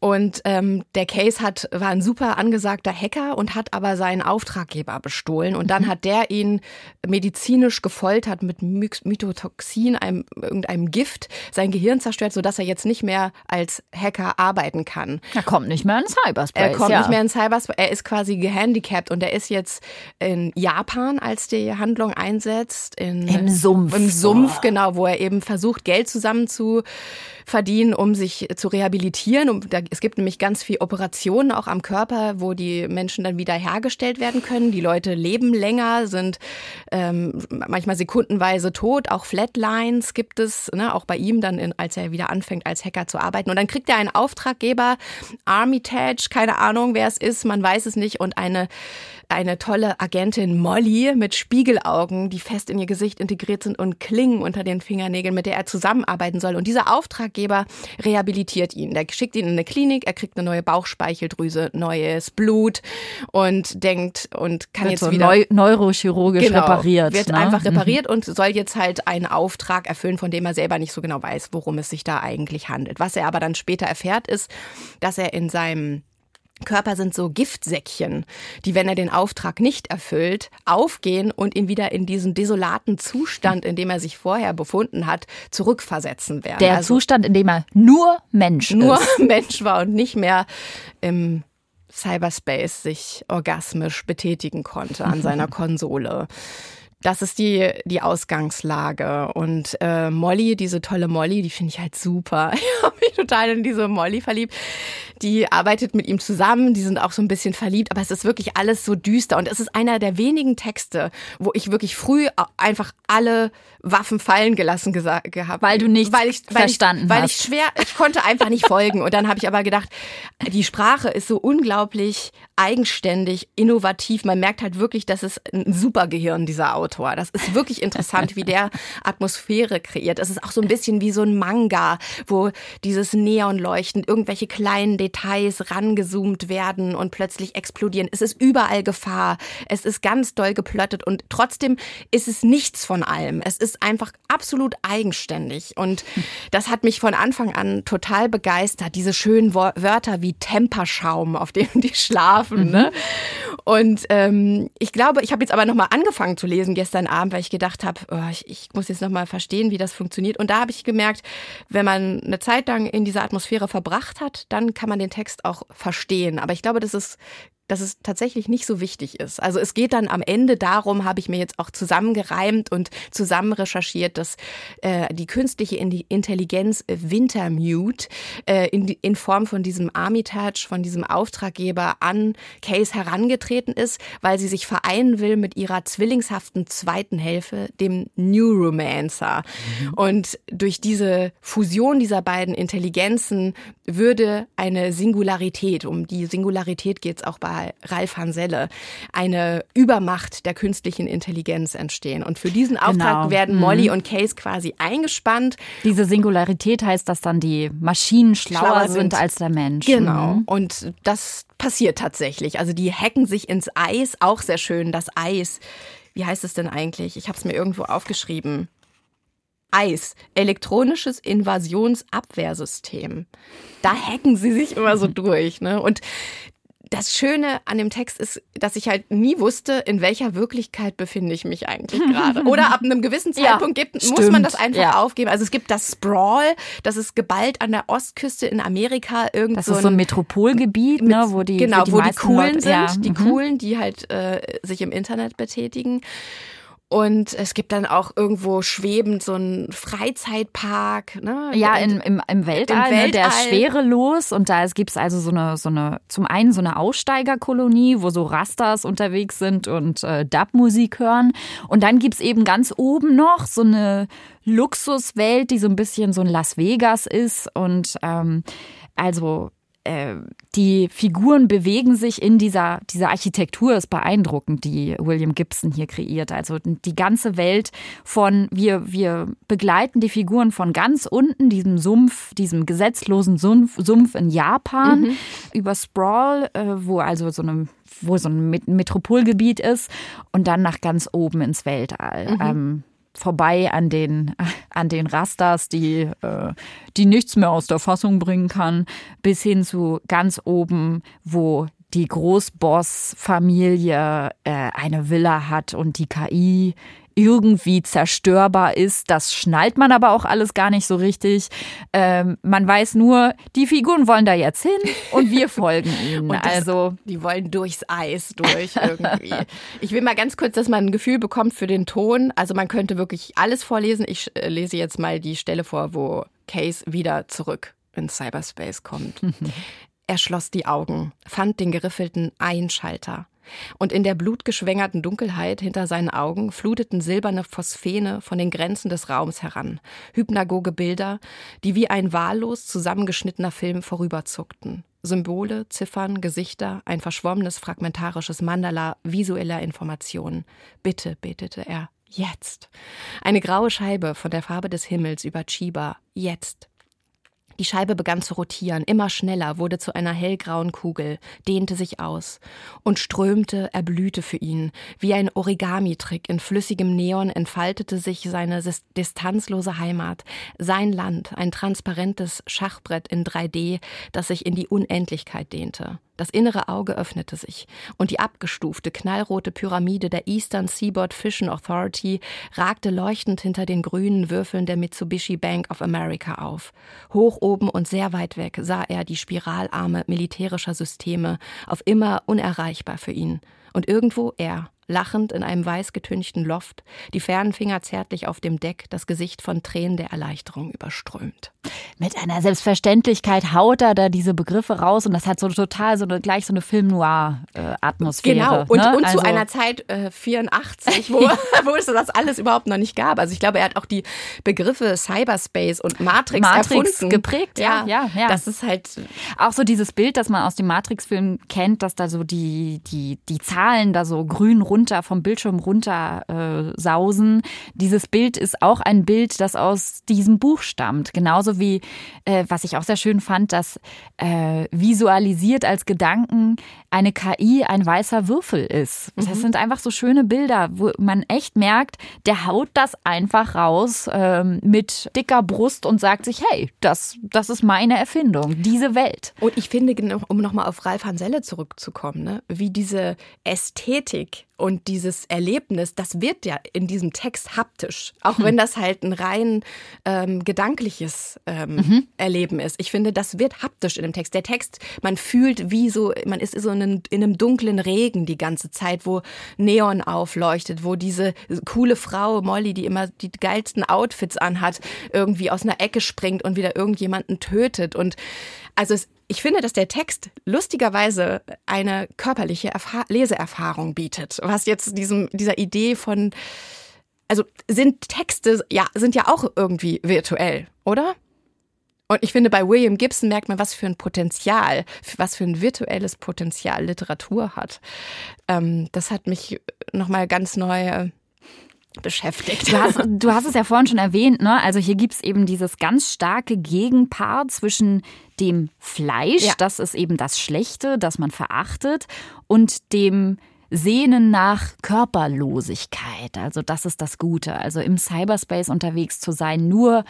Und ähm, der Case hat, war ein super angesagter Hacker und hat aber seinen Auftraggeber bestohlen. Und dann hat der ihn medizinisch gefoltert mit Myx- Mythotoxin, einem, irgendeinem Gift, sein Gehirn zerstört, sodass er jetzt nicht mehr als Hacker arbeiten kann. er kommt nicht mehr in Cyberspace. Er kommt ja. nicht mehr in Cyberspace. Er ist quasi gehandicapt und er ist jetzt in Japan, als die Handlung einsetzt. In, Im Sumpf. Im Sumpf, genau, wo er eben versucht, Geld zusammen zu verdienen, um sich zu rehabilitieren. Und da, es gibt nämlich ganz viel Operationen auch am Körper, wo die Menschen dann wieder hergestellt werden können. Die Leute leben länger, sind ähm, manchmal sekundenweise tot. Auch Flatlines gibt es, ne, auch bei ihm dann, in, als er wieder anfängt, als Hacker zu arbeiten. Und dann kriegt er einen Auftraggeber, Armitage, keine Ahnung, wer es ist, man weiß es nicht, und eine eine tolle Agentin Molly mit Spiegelaugen, die fest in ihr Gesicht integriert sind und Klingen unter den Fingernägeln, mit der er zusammenarbeiten soll. Und dieser Auftraggeber rehabilitiert ihn. Der schickt ihn in eine Klinik, er kriegt eine neue Bauchspeicheldrüse, neues Blut und denkt und kann Wird jetzt so wieder neu, neurochirurgisch Genau, repariert. Wird ne? einfach repariert und soll jetzt halt einen Auftrag erfüllen, von dem er selber nicht so genau weiß, worum es sich da eigentlich handelt. Was er aber dann später erfährt, ist, dass er in seinem Körper sind so Giftsäckchen, die, wenn er den Auftrag nicht erfüllt, aufgehen und ihn wieder in diesen desolaten Zustand, in dem er sich vorher befunden hat, zurückversetzen werden. Der Also Zustand, in dem er nur Mensch nur ist. [LAUGHS] Mensch war und nicht mehr im Cyberspace sich orgasmisch betätigen konnte an seiner [LAUGHS] Konsole. Das ist die, die Ausgangslage. Und äh, Molly, diese tolle Molly, die finde ich halt super. [LAUGHS] Ich habe mich total in diese Molly verliebt. Die arbeitet mit ihm zusammen, die sind auch so ein bisschen verliebt, aber es ist wirklich alles so düster. Und es ist einer der wenigen Texte, wo ich wirklich früh einfach alle Waffen fallen gelassen gehabt Weil du nichts weil ich, weil verstanden ich, weil hast. ich schwer, ich konnte einfach nicht [LAUGHS] folgen. Und dann habe ich aber gedacht, die Sprache ist so unglaublich eigenständig, innovativ. Man merkt halt wirklich, das ist ein Supergehirn, dieser Autor. Das ist wirklich interessant, wie der [LAUGHS] Atmosphäre kreiert. Es ist auch so ein bisschen wie so ein Manga, wo dieses Neonleuchten, irgendwelche kleinen Details rangezoomt werden und plötzlich explodieren. Es ist überall Gefahr. Es ist ganz doll geplottet und trotzdem ist es nichts von allem. Es ist einfach absolut eigenständig. Und das hat mich von Anfang an total begeistert. Diese schönen Wörter wie Temperschaum, auf dem die schlafen. Ne? Und ähm, ich glaube, ich habe jetzt aber nochmal angefangen zu lesen gestern Abend, weil ich gedacht habe, oh, ich, ich muss jetzt nochmal verstehen, wie das funktioniert. Und da habe ich gemerkt, wenn man eine Zeit lang in dieser Atmosphäre verbracht hat, dann kann man den Text auch verstehen. Aber ich glaube, das ist dass es tatsächlich nicht so wichtig ist. Also es geht dann am Ende darum, habe ich mir jetzt auch zusammengereimt und zusammen recherchiert, dass äh, die künstliche Intelligenz Wintermute äh, in, in Form von diesem Armitage, von diesem Auftraggeber an Case herangetreten ist, weil sie sich vereinen will mit ihrer zwillingshaften zweiten Hälfte, dem Neuromancer. Mhm. Und durch diese Fusion dieser beiden Intelligenzen würde eine Singularität, um die Singularität geht es auch bei Ralf Hanselle eine Übermacht der künstlichen Intelligenz entstehen. Und für diesen Auftrag genau. werden Molly mhm. und Case quasi eingespannt. Diese Singularität heißt, dass dann die Maschinen schlauer, schlauer sind. als der Mensch. Genau. Mhm. Und das passiert tatsächlich. Also die hacken sich ins Eis. Auch sehr schön, das Eis. Wie heißt es denn eigentlich? Ich habe es mir irgendwo aufgeschrieben. Eis, elektronisches Invasionsabwehrsystem. Da hacken sie sich immer so [LAUGHS] durch. Ne? Und das Schöne an dem Text ist, dass ich halt nie wusste, in welcher Wirklichkeit befinde ich mich eigentlich gerade. [LAUGHS] Oder ab einem gewissen Zeitpunkt ja, gibt, muss man das einfach ja. aufgeben. Also es gibt das Sprawl, das ist geballt an der Ostküste in Amerika. Irgend das ist so ein Metropolgebiet, mit, ne, wo die, genau, die wo die Coolen Leute, sind, ja. die mhm. Coolen, die halt äh, sich im Internet betätigen. Und es gibt dann auch irgendwo schwebend so einen Freizeitpark. Ne? Ja, in, im, im Weltall, Im Weltall. Ne? der ist schwerelos. Und da gibt es also so eine, so eine, zum einen so eine Aussteigerkolonie, wo so Rastas unterwegs sind und äh, Dub-Musik hören. Und dann gibt es eben ganz oben noch so eine Luxuswelt, die so ein bisschen so ein Las Vegas ist. Und ähm, also äh, die Figuren bewegen sich in dieser, dieser Architektur, ist beeindruckend, die William Gibson hier kreiert. Also die ganze Welt von, wir, wir begleiten die Figuren von ganz unten, diesem Sumpf, diesem gesetzlosen Sumpf, Sumpf in Japan, mhm. über Sprawl, äh, wo also so eine wo so ein Metropolgebiet ist und dann nach ganz oben ins Weltall. Mhm. Ähm, vorbei an den, an den Rastas, die, äh, die nichts mehr aus der Fassung bringen kann, bis hin zu ganz oben, wo die Großboss-Familie äh, eine Villa hat und die KI irgendwie zerstörbar ist. Das schnallt man aber auch alles gar nicht so richtig. Ähm, man weiß nur, die Figuren wollen da jetzt hin und wir folgen [LAUGHS] ihnen. Das, also die wollen durchs Eis durch irgendwie. ich will mal ganz kurz, dass man ein Gefühl bekommt für den Ton. Also man könnte wirklich alles vorlesen. Ich äh, lese jetzt mal die Stelle vor, wo Case wieder zurück in Cyberspace kommt. [LAUGHS] Er schloss die Augen, fand den geriffelten Einschalter. Und in der blutgeschwängerten Dunkelheit hinter seinen Augen fluteten silberne Phosphene von den Grenzen des Raums heran, hypnagoge Bilder, die wie ein wahllos zusammengeschnittener Film vorüberzuckten. Symbole, Ziffern, Gesichter, ein verschwommenes fragmentarisches Mandala visueller Informationen. Bitte, betete er, jetzt. Eine graue Scheibe von der Farbe des Himmels über Chiba, jetzt. Die Scheibe begann zu rotieren, immer schneller, wurde zu einer hellgrauen Kugel, dehnte sich aus und strömte, erblühte für ihn. Wie ein Origami-Trick in flüssigem Neon entfaltete sich seine distanzlose Heimat, sein Land, ein transparentes Schachbrett in 3D, das sich in die Unendlichkeit dehnte. Das innere Auge öffnete sich und die abgestufte, knallrote Pyramide der Eastern Seaboard Fishing Authority ragte leuchtend hinter den grünen Würfeln der Mitsubishi Bank of America auf. Hoch oben und sehr weit weg sah er die Spiralarme militärischer Systeme, auf immer unerreichbar für ihn. Und irgendwo er, lachend in einem weißgetünchten Loft, die fernen Finger zärtlich auf dem Deck, das Gesicht von Tränen der Erleichterung überströmt. Mit einer Selbstverständlichkeit haut er da diese Begriffe raus und das hat so total so eine, gleich so eine Film-Noir-Atmosphäre. Genau, und, ne? und also, zu einer Zeit äh, 84, wo, [LAUGHS] [LAUGHS] wo es das alles überhaupt noch nicht gab. Also ich glaube, er hat auch die Begriffe Cyberspace und Matrix, Matrix erfunden. geprägt. Ja, ja, ja, Das ist halt auch so dieses Bild, das man aus dem Matrix-Film kennt, dass da so die, die, die Zahlen da so grün rund runter, vom Bildschirm runter äh, sausen. Dieses Bild ist auch ein Bild, das aus diesem Buch stammt. Genauso wie äh, was ich auch sehr schön fand, dass äh, visualisiert als Gedanken eine KI ein weißer Würfel ist. Das Mhm. sind einfach so schöne Bilder, wo man echt merkt, der haut das einfach raus ähm, mit dicker Brust und sagt sich, hey, das, das ist meine Erfindung, diese Welt. Und ich finde, um nochmal auf Ralf Hanselle zurückzukommen, ne, wie diese Ästhetik und dieses Erlebnis, das wird ja in diesem Text haptisch, auch wenn das halt ein rein ähm, gedankliches ähm, Erleben ist. Ich finde, das wird haptisch in dem Text. Der Text, man fühlt wie so, man ist so in einem, in einem dunklen Regen die ganze Zeit, wo Neon aufleuchtet, wo diese coole Frau Molly, die immer die geilsten Outfits anhat, irgendwie aus einer Ecke springt und wieder irgendjemanden tötet. Und also es, ich finde, dass der Text lustigerweise eine körperliche Erfa Leseerfahrung bietet, was jetzt diesem, dieser Idee von, also sind Texte, ja, sind ja auch irgendwie virtuell, oder? Und ich finde, bei William Gibson merkt man, was für ein Potenzial, was für ein virtuelles Potenzial Literatur hat. Ähm, das hat mich nochmal ganz neu äh, beschäftigt. Du hast, du hast es ja vorhin schon erwähnt, ne? Also hier gibt's eben dieses ganz starke Gegenpaar zwischen dem Fleisch, Ja. das ist eben das Schlechte, das man verachtet, und dem Sehnen nach Körperlosigkeit. Also das ist das Gute. Also im Cyberspace unterwegs zu sein, nur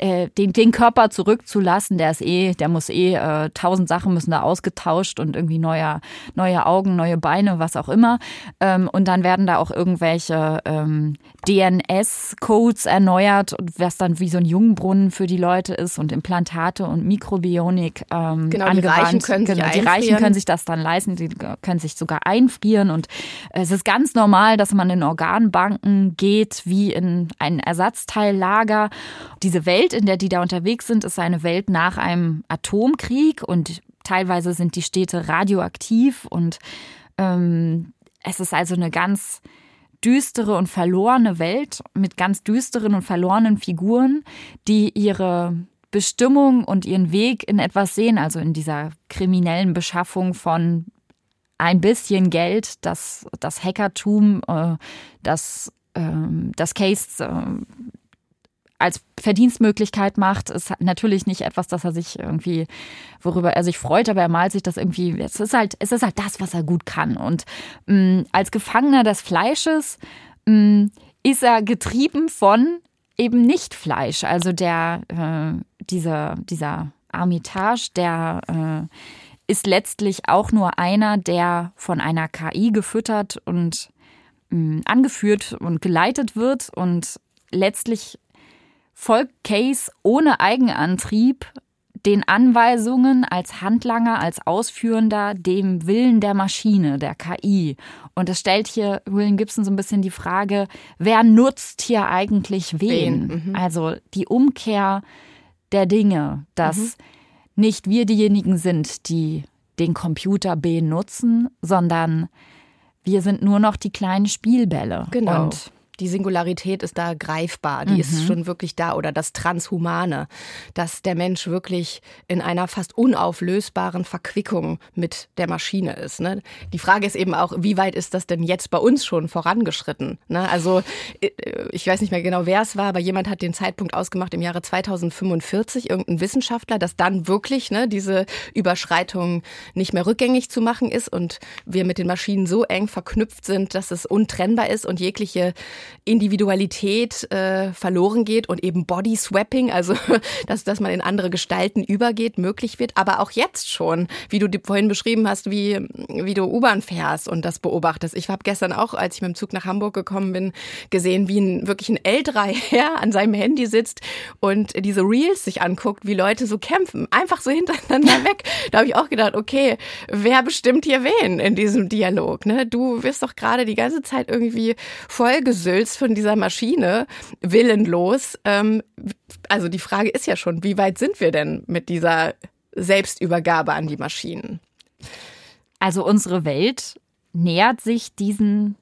äh, den, den Körper zurückzulassen, der ist eh, der muss eh, äh, tausend Sachen müssen da ausgetauscht und irgendwie neue, neue Augen, neue Beine, was auch immer. Ähm, und dann werden da auch irgendwelche ähm, DNS-Codes erneuert, und was dann wie so ein Jungbrunnen für die Leute ist und Implantate und Mikrobionik ähm, Genau, die angewandt. Reichen können sich genau, die Reichen können sich das dann leisten, die können sich sogar einfrieren und es ist ganz normal, dass man in Organbanken geht, wie in ein Ersatzteillager. Diese Welt, in der die da unterwegs sind, ist eine Welt nach einem Atomkrieg und teilweise sind die Städte radioaktiv und ähm, es ist also eine ganz düstere und verlorene Welt mit ganz düsteren und verlorenen Figuren, die ihre Bestimmung und ihren Weg in etwas sehen, also in dieser kriminellen Beschaffung von ein bisschen Geld, das, das Hackertum, äh, das, ähm, das Case äh, als Verdienstmöglichkeit macht, ist natürlich nicht etwas, das er sich irgendwie, worüber er sich freut, aber er malt sich das irgendwie, es ist halt, es ist halt das, was er gut kann. Und mh, als Gefangener des Fleisches mh, ist er getrieben von eben nicht Fleisch. Also der, äh, dieser, dieser Armitage, der äh, ist letztlich auch nur einer, der von einer KI gefüttert und mh, angeführt und geleitet wird und letztlich folgt Case ohne Eigenantrieb den Anweisungen als Handlanger, als Ausführender, dem Willen der Maschine, der KI. Und es stellt hier William Gibson so ein bisschen die Frage, wer nutzt hier eigentlich wen? Wen, Also die Umkehr der Dinge, dass nicht wir diejenigen sind, die den Computer benutzen, sondern wir sind nur noch die kleinen Spielbälle. Genau. Und die Singularität ist da greifbar, die ist schon wirklich da oder das Transhumane, dass der Mensch wirklich in einer fast unauflösbaren Verquickung mit der Maschine ist. Ne? Die Frage ist eben auch, wie weit ist das denn jetzt bei uns schon vorangeschritten? Ne? Also äh, ich weiß nicht mehr genau, wer es war, aber jemand hat den Zeitpunkt ausgemacht im Jahre 2045, irgendein Wissenschaftler, dass dann wirklich ne, diese Überschreitung nicht mehr rückgängig zu machen ist und wir mit den Maschinen so eng verknüpft sind, dass es untrennbar ist und jegliche Individualität äh, verloren geht und eben Body Swapping, also [LAUGHS] dass, dass man in andere Gestalten übergeht, möglich wird. Aber auch jetzt schon, wie du vorhin beschrieben hast, wie, wie du U-Bahn fährst und das beobachtest. Ich habe gestern auch, als ich mit dem Zug nach Hamburg gekommen bin, gesehen, wie ein wirklich ein älterer [LAUGHS] Herr an seinem Handy sitzt und diese Reels sich anguckt, wie Leute so kämpfen, einfach so [LAUGHS] hintereinander weg. Da habe ich auch gedacht, okay, wer bestimmt hier wen in diesem Dialog? Ne? Du wirst doch gerade die ganze Zeit irgendwie vollgesülzt von dieser Maschine, willenlos. Ähm, also die Frage ist ja schon, wie weit sind wir denn mit dieser Selbstübergabe an die Maschinen? Also unsere Welt nähert sich diesen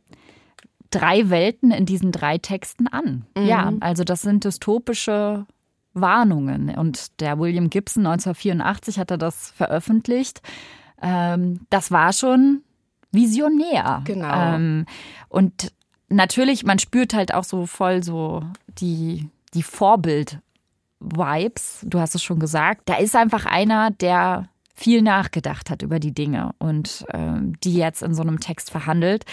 drei Welten in diesen drei Texten an. Ja, also das sind dystopische Warnungen. Und der William Gibson 1984 hat er das veröffentlicht. Ähm, das war schon visionär. Genau. Ähm, und natürlich, man spürt halt auch so voll so die, die Vorbild. Vibes. Du hast es schon gesagt. Da ist einfach einer, der viel nachgedacht hat über die Dinge und ähm, die jetzt in so einem Text verhandelt.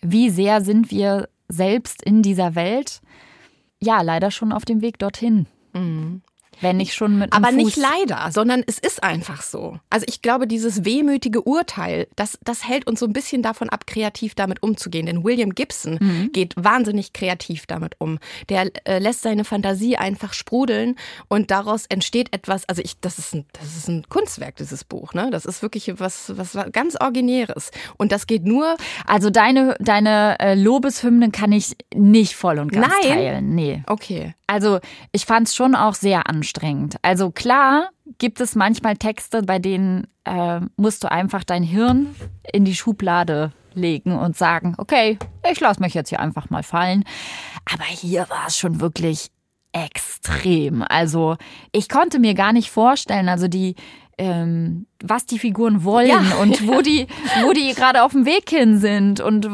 Wie sehr sind wir selbst in dieser Welt? Ja, leider schon auf dem Weg dorthin. Mhm. Wenn nicht schon mit Aber einem nicht Fuß. leider, sondern es ist einfach so. Also ich glaube, dieses wehmütige Urteil, das, das hält uns so ein bisschen davon ab, kreativ damit umzugehen. Denn William Gibson Mhm. geht wahnsinnig kreativ damit um. Der äh, lässt seine Fantasie einfach sprudeln und daraus entsteht etwas, also ich, das ist ein, das ist ein Kunstwerk, dieses Buch, ne? Das ist wirklich was, was ganz Originäres. Und das geht nur, Also deine, deine äh, Lobeshymnen kann ich nicht voll und ganz Nein. teilen. Nee. okay. Also ich fand es schon auch sehr anstrengend. Also klar gibt es manchmal Texte, bei denen äh, musst du einfach dein Hirn in die Schublade legen und sagen, okay, ich lasse mich jetzt hier einfach mal fallen. Aber hier war es schon wirklich extrem. Also ich konnte mir gar nicht vorstellen, also die ähm, was die Figuren wollen Ja. und wo [LAUGHS] die, wo die gerade auf dem Weg hin sind. Und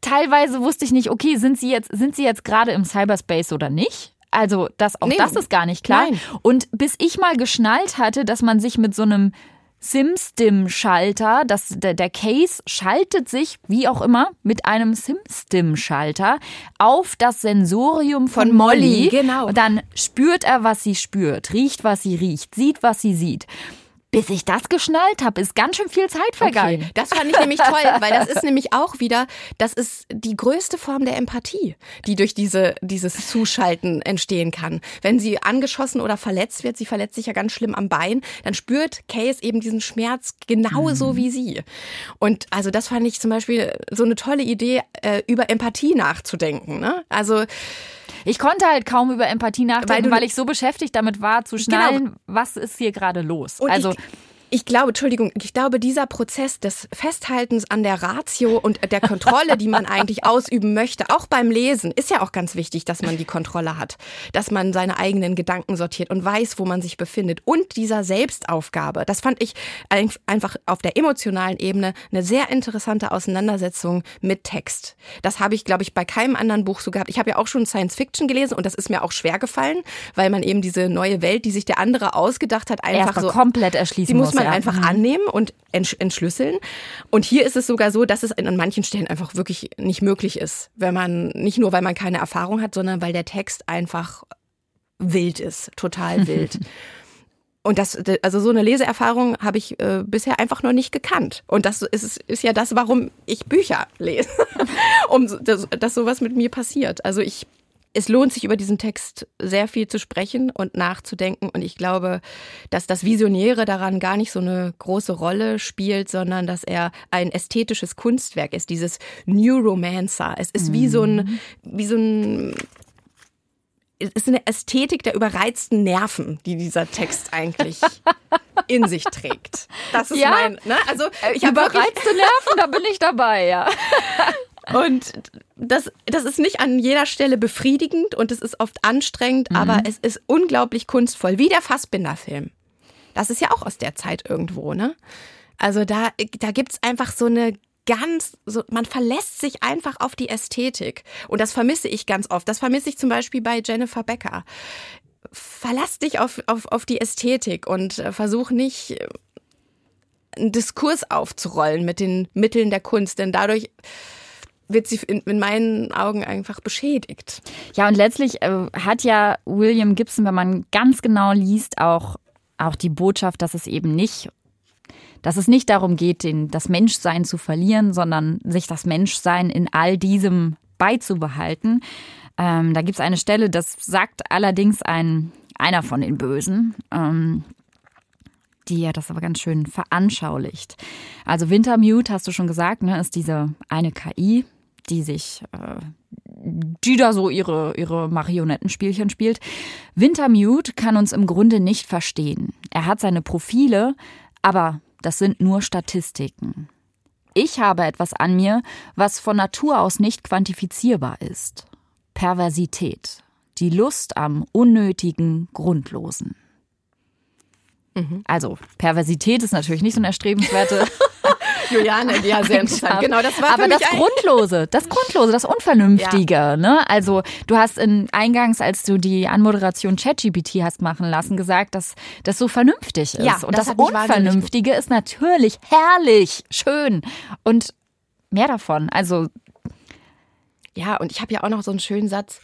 teilweise wusste ich nicht, okay, sind sie jetzt, sind sie jetzt gerade im Cyberspace oder nicht? Also das, auch Nee. das ist gar nicht klar. Nein. Und bis ich mal geschnallt hatte, dass man sich mit so einem SimStim-Schalter, der, der Case schaltet sich, wie auch immer, mit einem SimStim-Schalter auf das Sensorium von, Von Molly, Molly. genau. Und dann spürt er, was sie spürt, riecht, was sie riecht, sieht, was sie sieht. Bis ich das geschnallt habe, ist ganz schön viel Zeit vergangen. Okay. Das fand ich nämlich toll, [LAUGHS] weil das ist nämlich auch wieder, das ist die größte Form der Empathie, die durch diese, dieses Zuschalten entstehen kann. Wenn sie angeschossen oder verletzt wird, sie verletzt sich ja ganz schlimm am Bein, dann spürt Case eben diesen Schmerz genauso wie sie. Und also das fand ich zum Beispiel so eine tolle Idee, äh, über Empathie nachzudenken. Ne? Also Ich konnte halt kaum über Empathie nachdenken, Weil weil, ich so beschäftigt damit war, zu schnallen, was ist hier gerade los. Und also ich, ich glaube, Entschuldigung, ich glaube, dieser Prozess des Festhaltens an der Ratio und der Kontrolle, die man eigentlich [LAUGHS] ausüben möchte, auch beim Lesen, ist ja auch ganz wichtig, dass man die Kontrolle hat, dass man seine eigenen Gedanken sortiert und weiß, wo man sich befindet. Und dieser Selbstaufgabe, das fand ich ein- einfach auf der emotionalen Ebene eine sehr interessante Auseinandersetzung mit Text. Das habe ich, glaube ich, bei keinem anderen Buch so gehabt. Ich habe ja auch schon Science Fiction gelesen und das ist mir auch schwer gefallen, weil man eben diese neue Welt, die sich der andere ausgedacht hat, einfach erstmal so komplett erschließen muss man ja. einfach Mhm. annehmen und entsch entschlüsseln. Und hier ist es sogar so, dass es an manchen Stellen einfach wirklich nicht möglich ist, wenn man nicht nur, weil man keine Erfahrung hat, sondern weil der Text einfach wild ist, total [LAUGHS] wild. Und das, also so eine Leseerfahrung habe ich äh, bisher einfach noch nicht gekannt. Und das ist, ist ja das, warum ich Bücher lese, [LAUGHS] um dass, dass sowas mit mir passiert. Also ich, es lohnt sich über diesen Text sehr viel zu sprechen und nachzudenken. Und ich glaube, dass das Visionäre daran gar nicht so eine große Rolle spielt, sondern dass er ein ästhetisches Kunstwerk ist, dieses New Romancer. Es ist wie so ein, wie so ein es ist eine Ästhetik der überreizten Nerven, die dieser Text eigentlich [LAUGHS] in sich trägt. Das ist Ja. mein, ne? Also ich Überreizte Nerven, da bin ich dabei, ja. [LAUGHS] und das, das ist nicht an jeder Stelle befriedigend und es ist oft anstrengend, aber es ist unglaublich kunstvoll, wie der Fassbinder-Film. Das ist ja auch aus der Zeit irgendwo, ne? Also da, da gibt's einfach so eine ganz, so, man verlässt sich einfach auf die Ästhetik. Und das vermisse ich ganz oft. Das vermisse ich zum Beispiel bei Jennifer Becker. Verlass dich auf, auf, auf die Ästhetik und äh, versuch nicht äh, einen Diskurs aufzurollen mit den Mitteln der Kunst, denn dadurch wird sie in, in meinen Augen einfach beschädigt. Ja, und letztlich äh, hat ja William Gibson, wenn man ganz genau liest, auch, auch die Botschaft, dass es eben nicht, dass es nicht darum geht, den, das Menschsein zu verlieren, sondern sich das Menschsein in all diesem beizubehalten. Ähm, da gibt es eine Stelle, das sagt allerdings ein, einer von den Bösen. Ähm, die ja das aber ganz schön veranschaulicht. Also Wintermute, hast du schon gesagt, ne, ist diese eine KI, die sich, äh, die da so ihre, ihre Marionettenspielchen spielt. Wintermute kann uns im Grunde nicht verstehen. Er hat seine Profile, aber das sind nur Statistiken. Ich habe etwas an mir, was von Natur aus nicht quantifizierbar ist. Perversität. Die Lust am Unnötigen, Grundlosen. Also, Perversität ist natürlich nicht so eine erstrebenswerte [LAUGHS] Juliane, ja, sehr interessant. Genau, das war Aber das Grundlose, das Grundlose, das Unvernünftige, ne? Also, du hast in eingangs, als du die Anmoderation ChatGPT hast machen lassen, gesagt, dass das so vernünftig ist. Ja, Und das das, Unvernünftige ist natürlich herrlich, schön und mehr davon. Also, Ja, und ich habe ja auch noch so einen schönen Satz.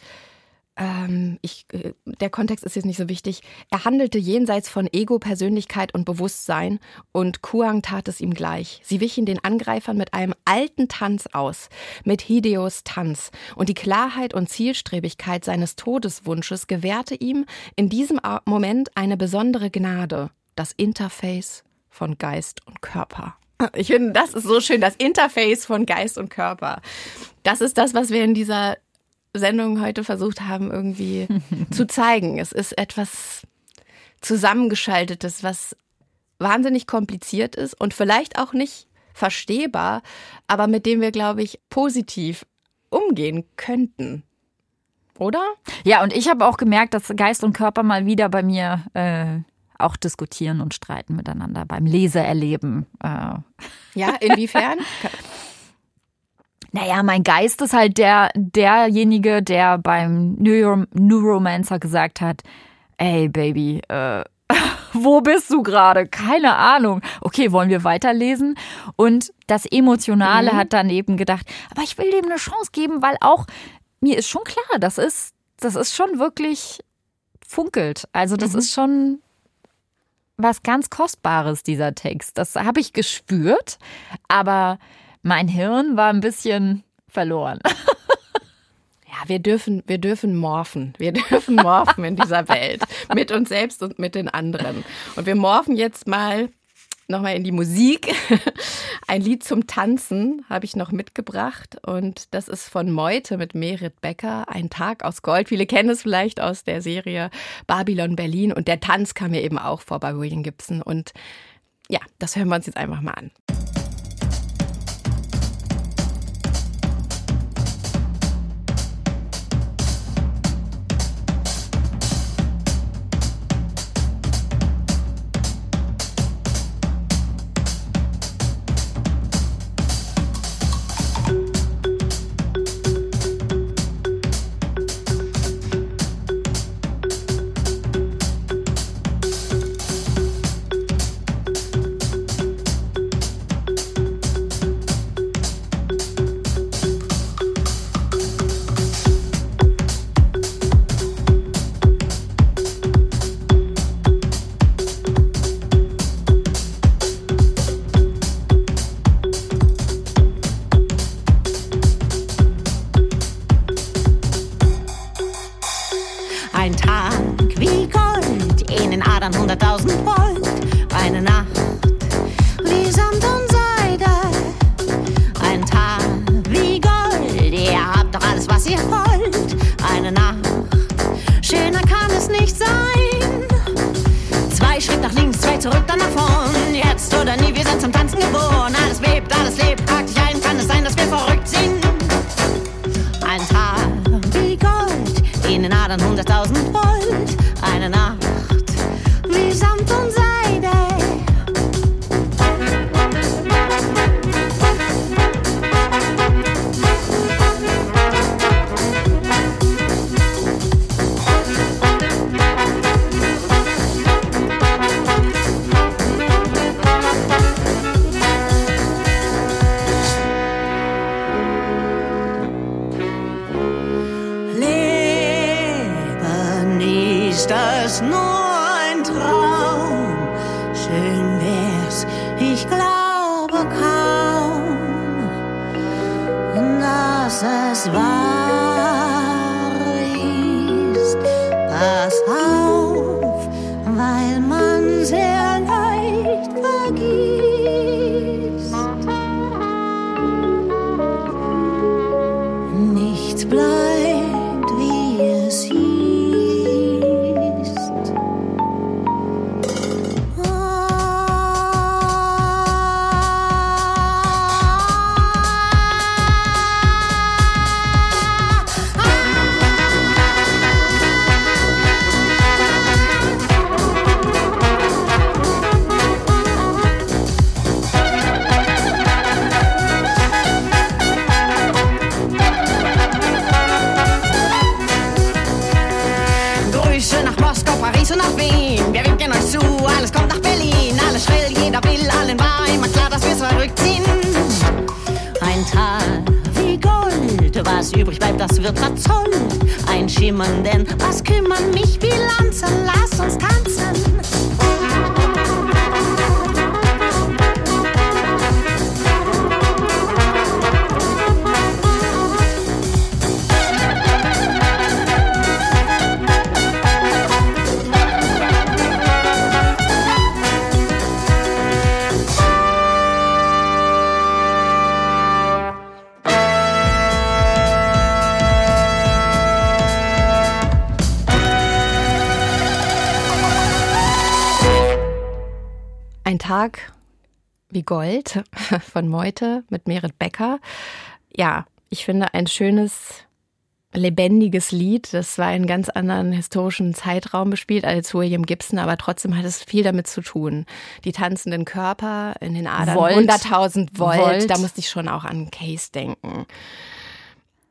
Ähm, ich, äh, der Kontext ist jetzt nicht so wichtig. Er handelte jenseits von Ego, Persönlichkeit und Bewusstsein und Kuang tat es ihm gleich. Sie wichen den Angreifern mit einem alten Tanz aus, mit Hideos Tanz. Und die Klarheit und Zielstrebigkeit seines Todeswunsches gewährte ihm in diesem Moment eine besondere Gnade, das Interface von Geist und Körper. Ich finde, das ist so schön, das Interface von Geist und Körper. Das ist das, was wir in dieser Sendung heute versucht haben, irgendwie [LAUGHS] zu zeigen. Es ist etwas Zusammengeschaltetes, was wahnsinnig kompliziert ist und vielleicht auch nicht verstehbar, aber mit dem wir, glaube ich, positiv umgehen könnten. Oder? ja, und ich habe auch gemerkt, dass Geist und Körper mal wieder bei mir äh, auch diskutieren und streiten miteinander beim Leseerleben. Äh, Ja, inwiefern? [LAUGHS] Naja, mein Geist ist halt der, derjenige, der beim Neuro Neuromancer gesagt hat, ey Baby, äh, [LAUGHS] wo bist du gerade? Keine Ahnung. Okay, wollen wir weiterlesen? Und das Emotionale hat dann eben gedacht, aber ich will dem eine Chance geben, weil auch mir ist schon klar, das ist, das ist schon wirklich funkelt. Also das ist schon was ganz Kostbares, dieser Text. Das habe ich gespürt, aber mein Hirn war ein bisschen verloren. [LAUGHS] Ja, wir dürfen, wir dürfen morphen. Wir [LAUGHS] dürfen morphen in dieser Welt. Mit uns selbst und mit den anderen. Und wir morphen jetzt mal nochmal in die Musik. [LAUGHS] Ein Lied zum Tanzen habe ich noch mitgebracht. Und das ist von Meute mit Merit Becker. Ein Tag aus Gold. Viele kennen es vielleicht aus der Serie Babylon Berlin. Und der Tanz kam mir eben auch vor bei William Gibson. Und ja, das hören wir uns jetzt einfach mal an. vigilanza Tag wie Gold [LAUGHS] von Meute mit Merit Becker. Ja, ich finde ein schönes, lebendiges Lied. Das war einen ganz anderen historischen Zeitraum bespielt als William Gibson, aber trotzdem hat es viel damit zu tun. Die tanzenden Körper in den Adern, Volt. 100.000 Volt, Volt. da musste ich schon auch an Case denken.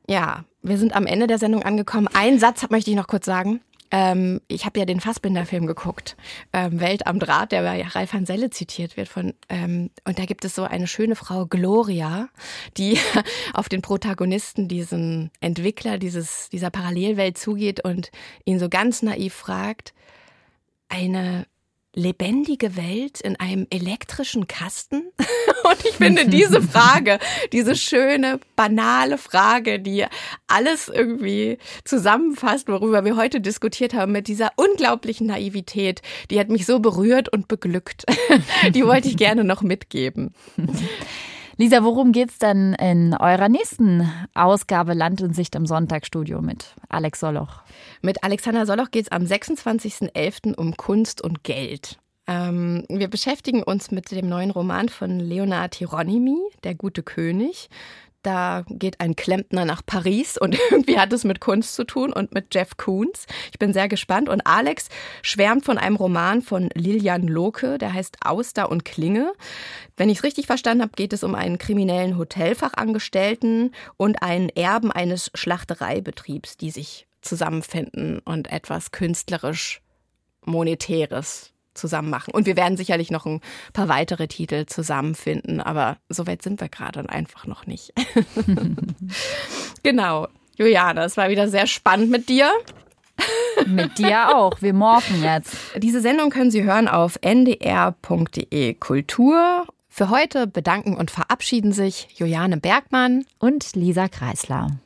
Ja, wir sind am Ende der Sendung angekommen. Einen Satz möchte ich noch kurz sagen. Ähm, ich habe ja den Fassbinder-Film geguckt, ähm, Welt am Draht, der bei Ralf Hanselle zitiert wird. Von, ähm, und da gibt es so eine schöne Frau, Gloria, die [LAUGHS] auf den Protagonisten, diesen Entwickler dieses, dieser Parallelwelt zugeht und ihn so ganz naiv fragt, eine lebendige Welt in einem elektrischen Kasten? [LAUGHS] Und ich finde [LAUGHS] diese Frage, diese schöne, banale Frage, die alles irgendwie zusammenfasst, worüber wir heute diskutiert haben, mit dieser unglaublichen Naivität, die hat mich so berührt und beglückt. [LAUGHS] Die wollte ich gerne noch mitgeben. Lisa, worum geht's denn in eurer nächsten Ausgabe Land in Sicht im Sonntagsstudio mit Alex Soloch? Mit Alexander Soloch geht es am 26.11. um Kunst und Geld. Ähm, wir beschäftigen uns mit dem neuen Roman von Leonard Hieronymi, Der gute König. Da geht ein Klempner nach Paris und [LAUGHS] irgendwie hat es mit Kunst zu tun und mit Jeff Koons. Ich bin sehr gespannt. Und Alex schwärmt von einem Roman von Lilian Lohke, der heißt Auster und Klinge. Wenn ich es richtig verstanden habe, geht es um einen kriminellen Hotelfachangestellten und einen Erben eines Schlachtereibetriebs, die sich zusammenfinden und etwas künstlerisch Monetäres zusammen machen. Und wir werden sicherlich noch ein paar weitere Titel zusammenfinden, aber so weit sind wir gerade einfach noch nicht. [LAUGHS] genau. Juliane, es war wieder sehr spannend mit dir. Mit dir auch. Wir morphen jetzt. Diese Sendung können Sie hören auf ndr.de Kultur. Für heute bedanken und verabschieden sich Juliane Bergmann Und Lisa Kreisler.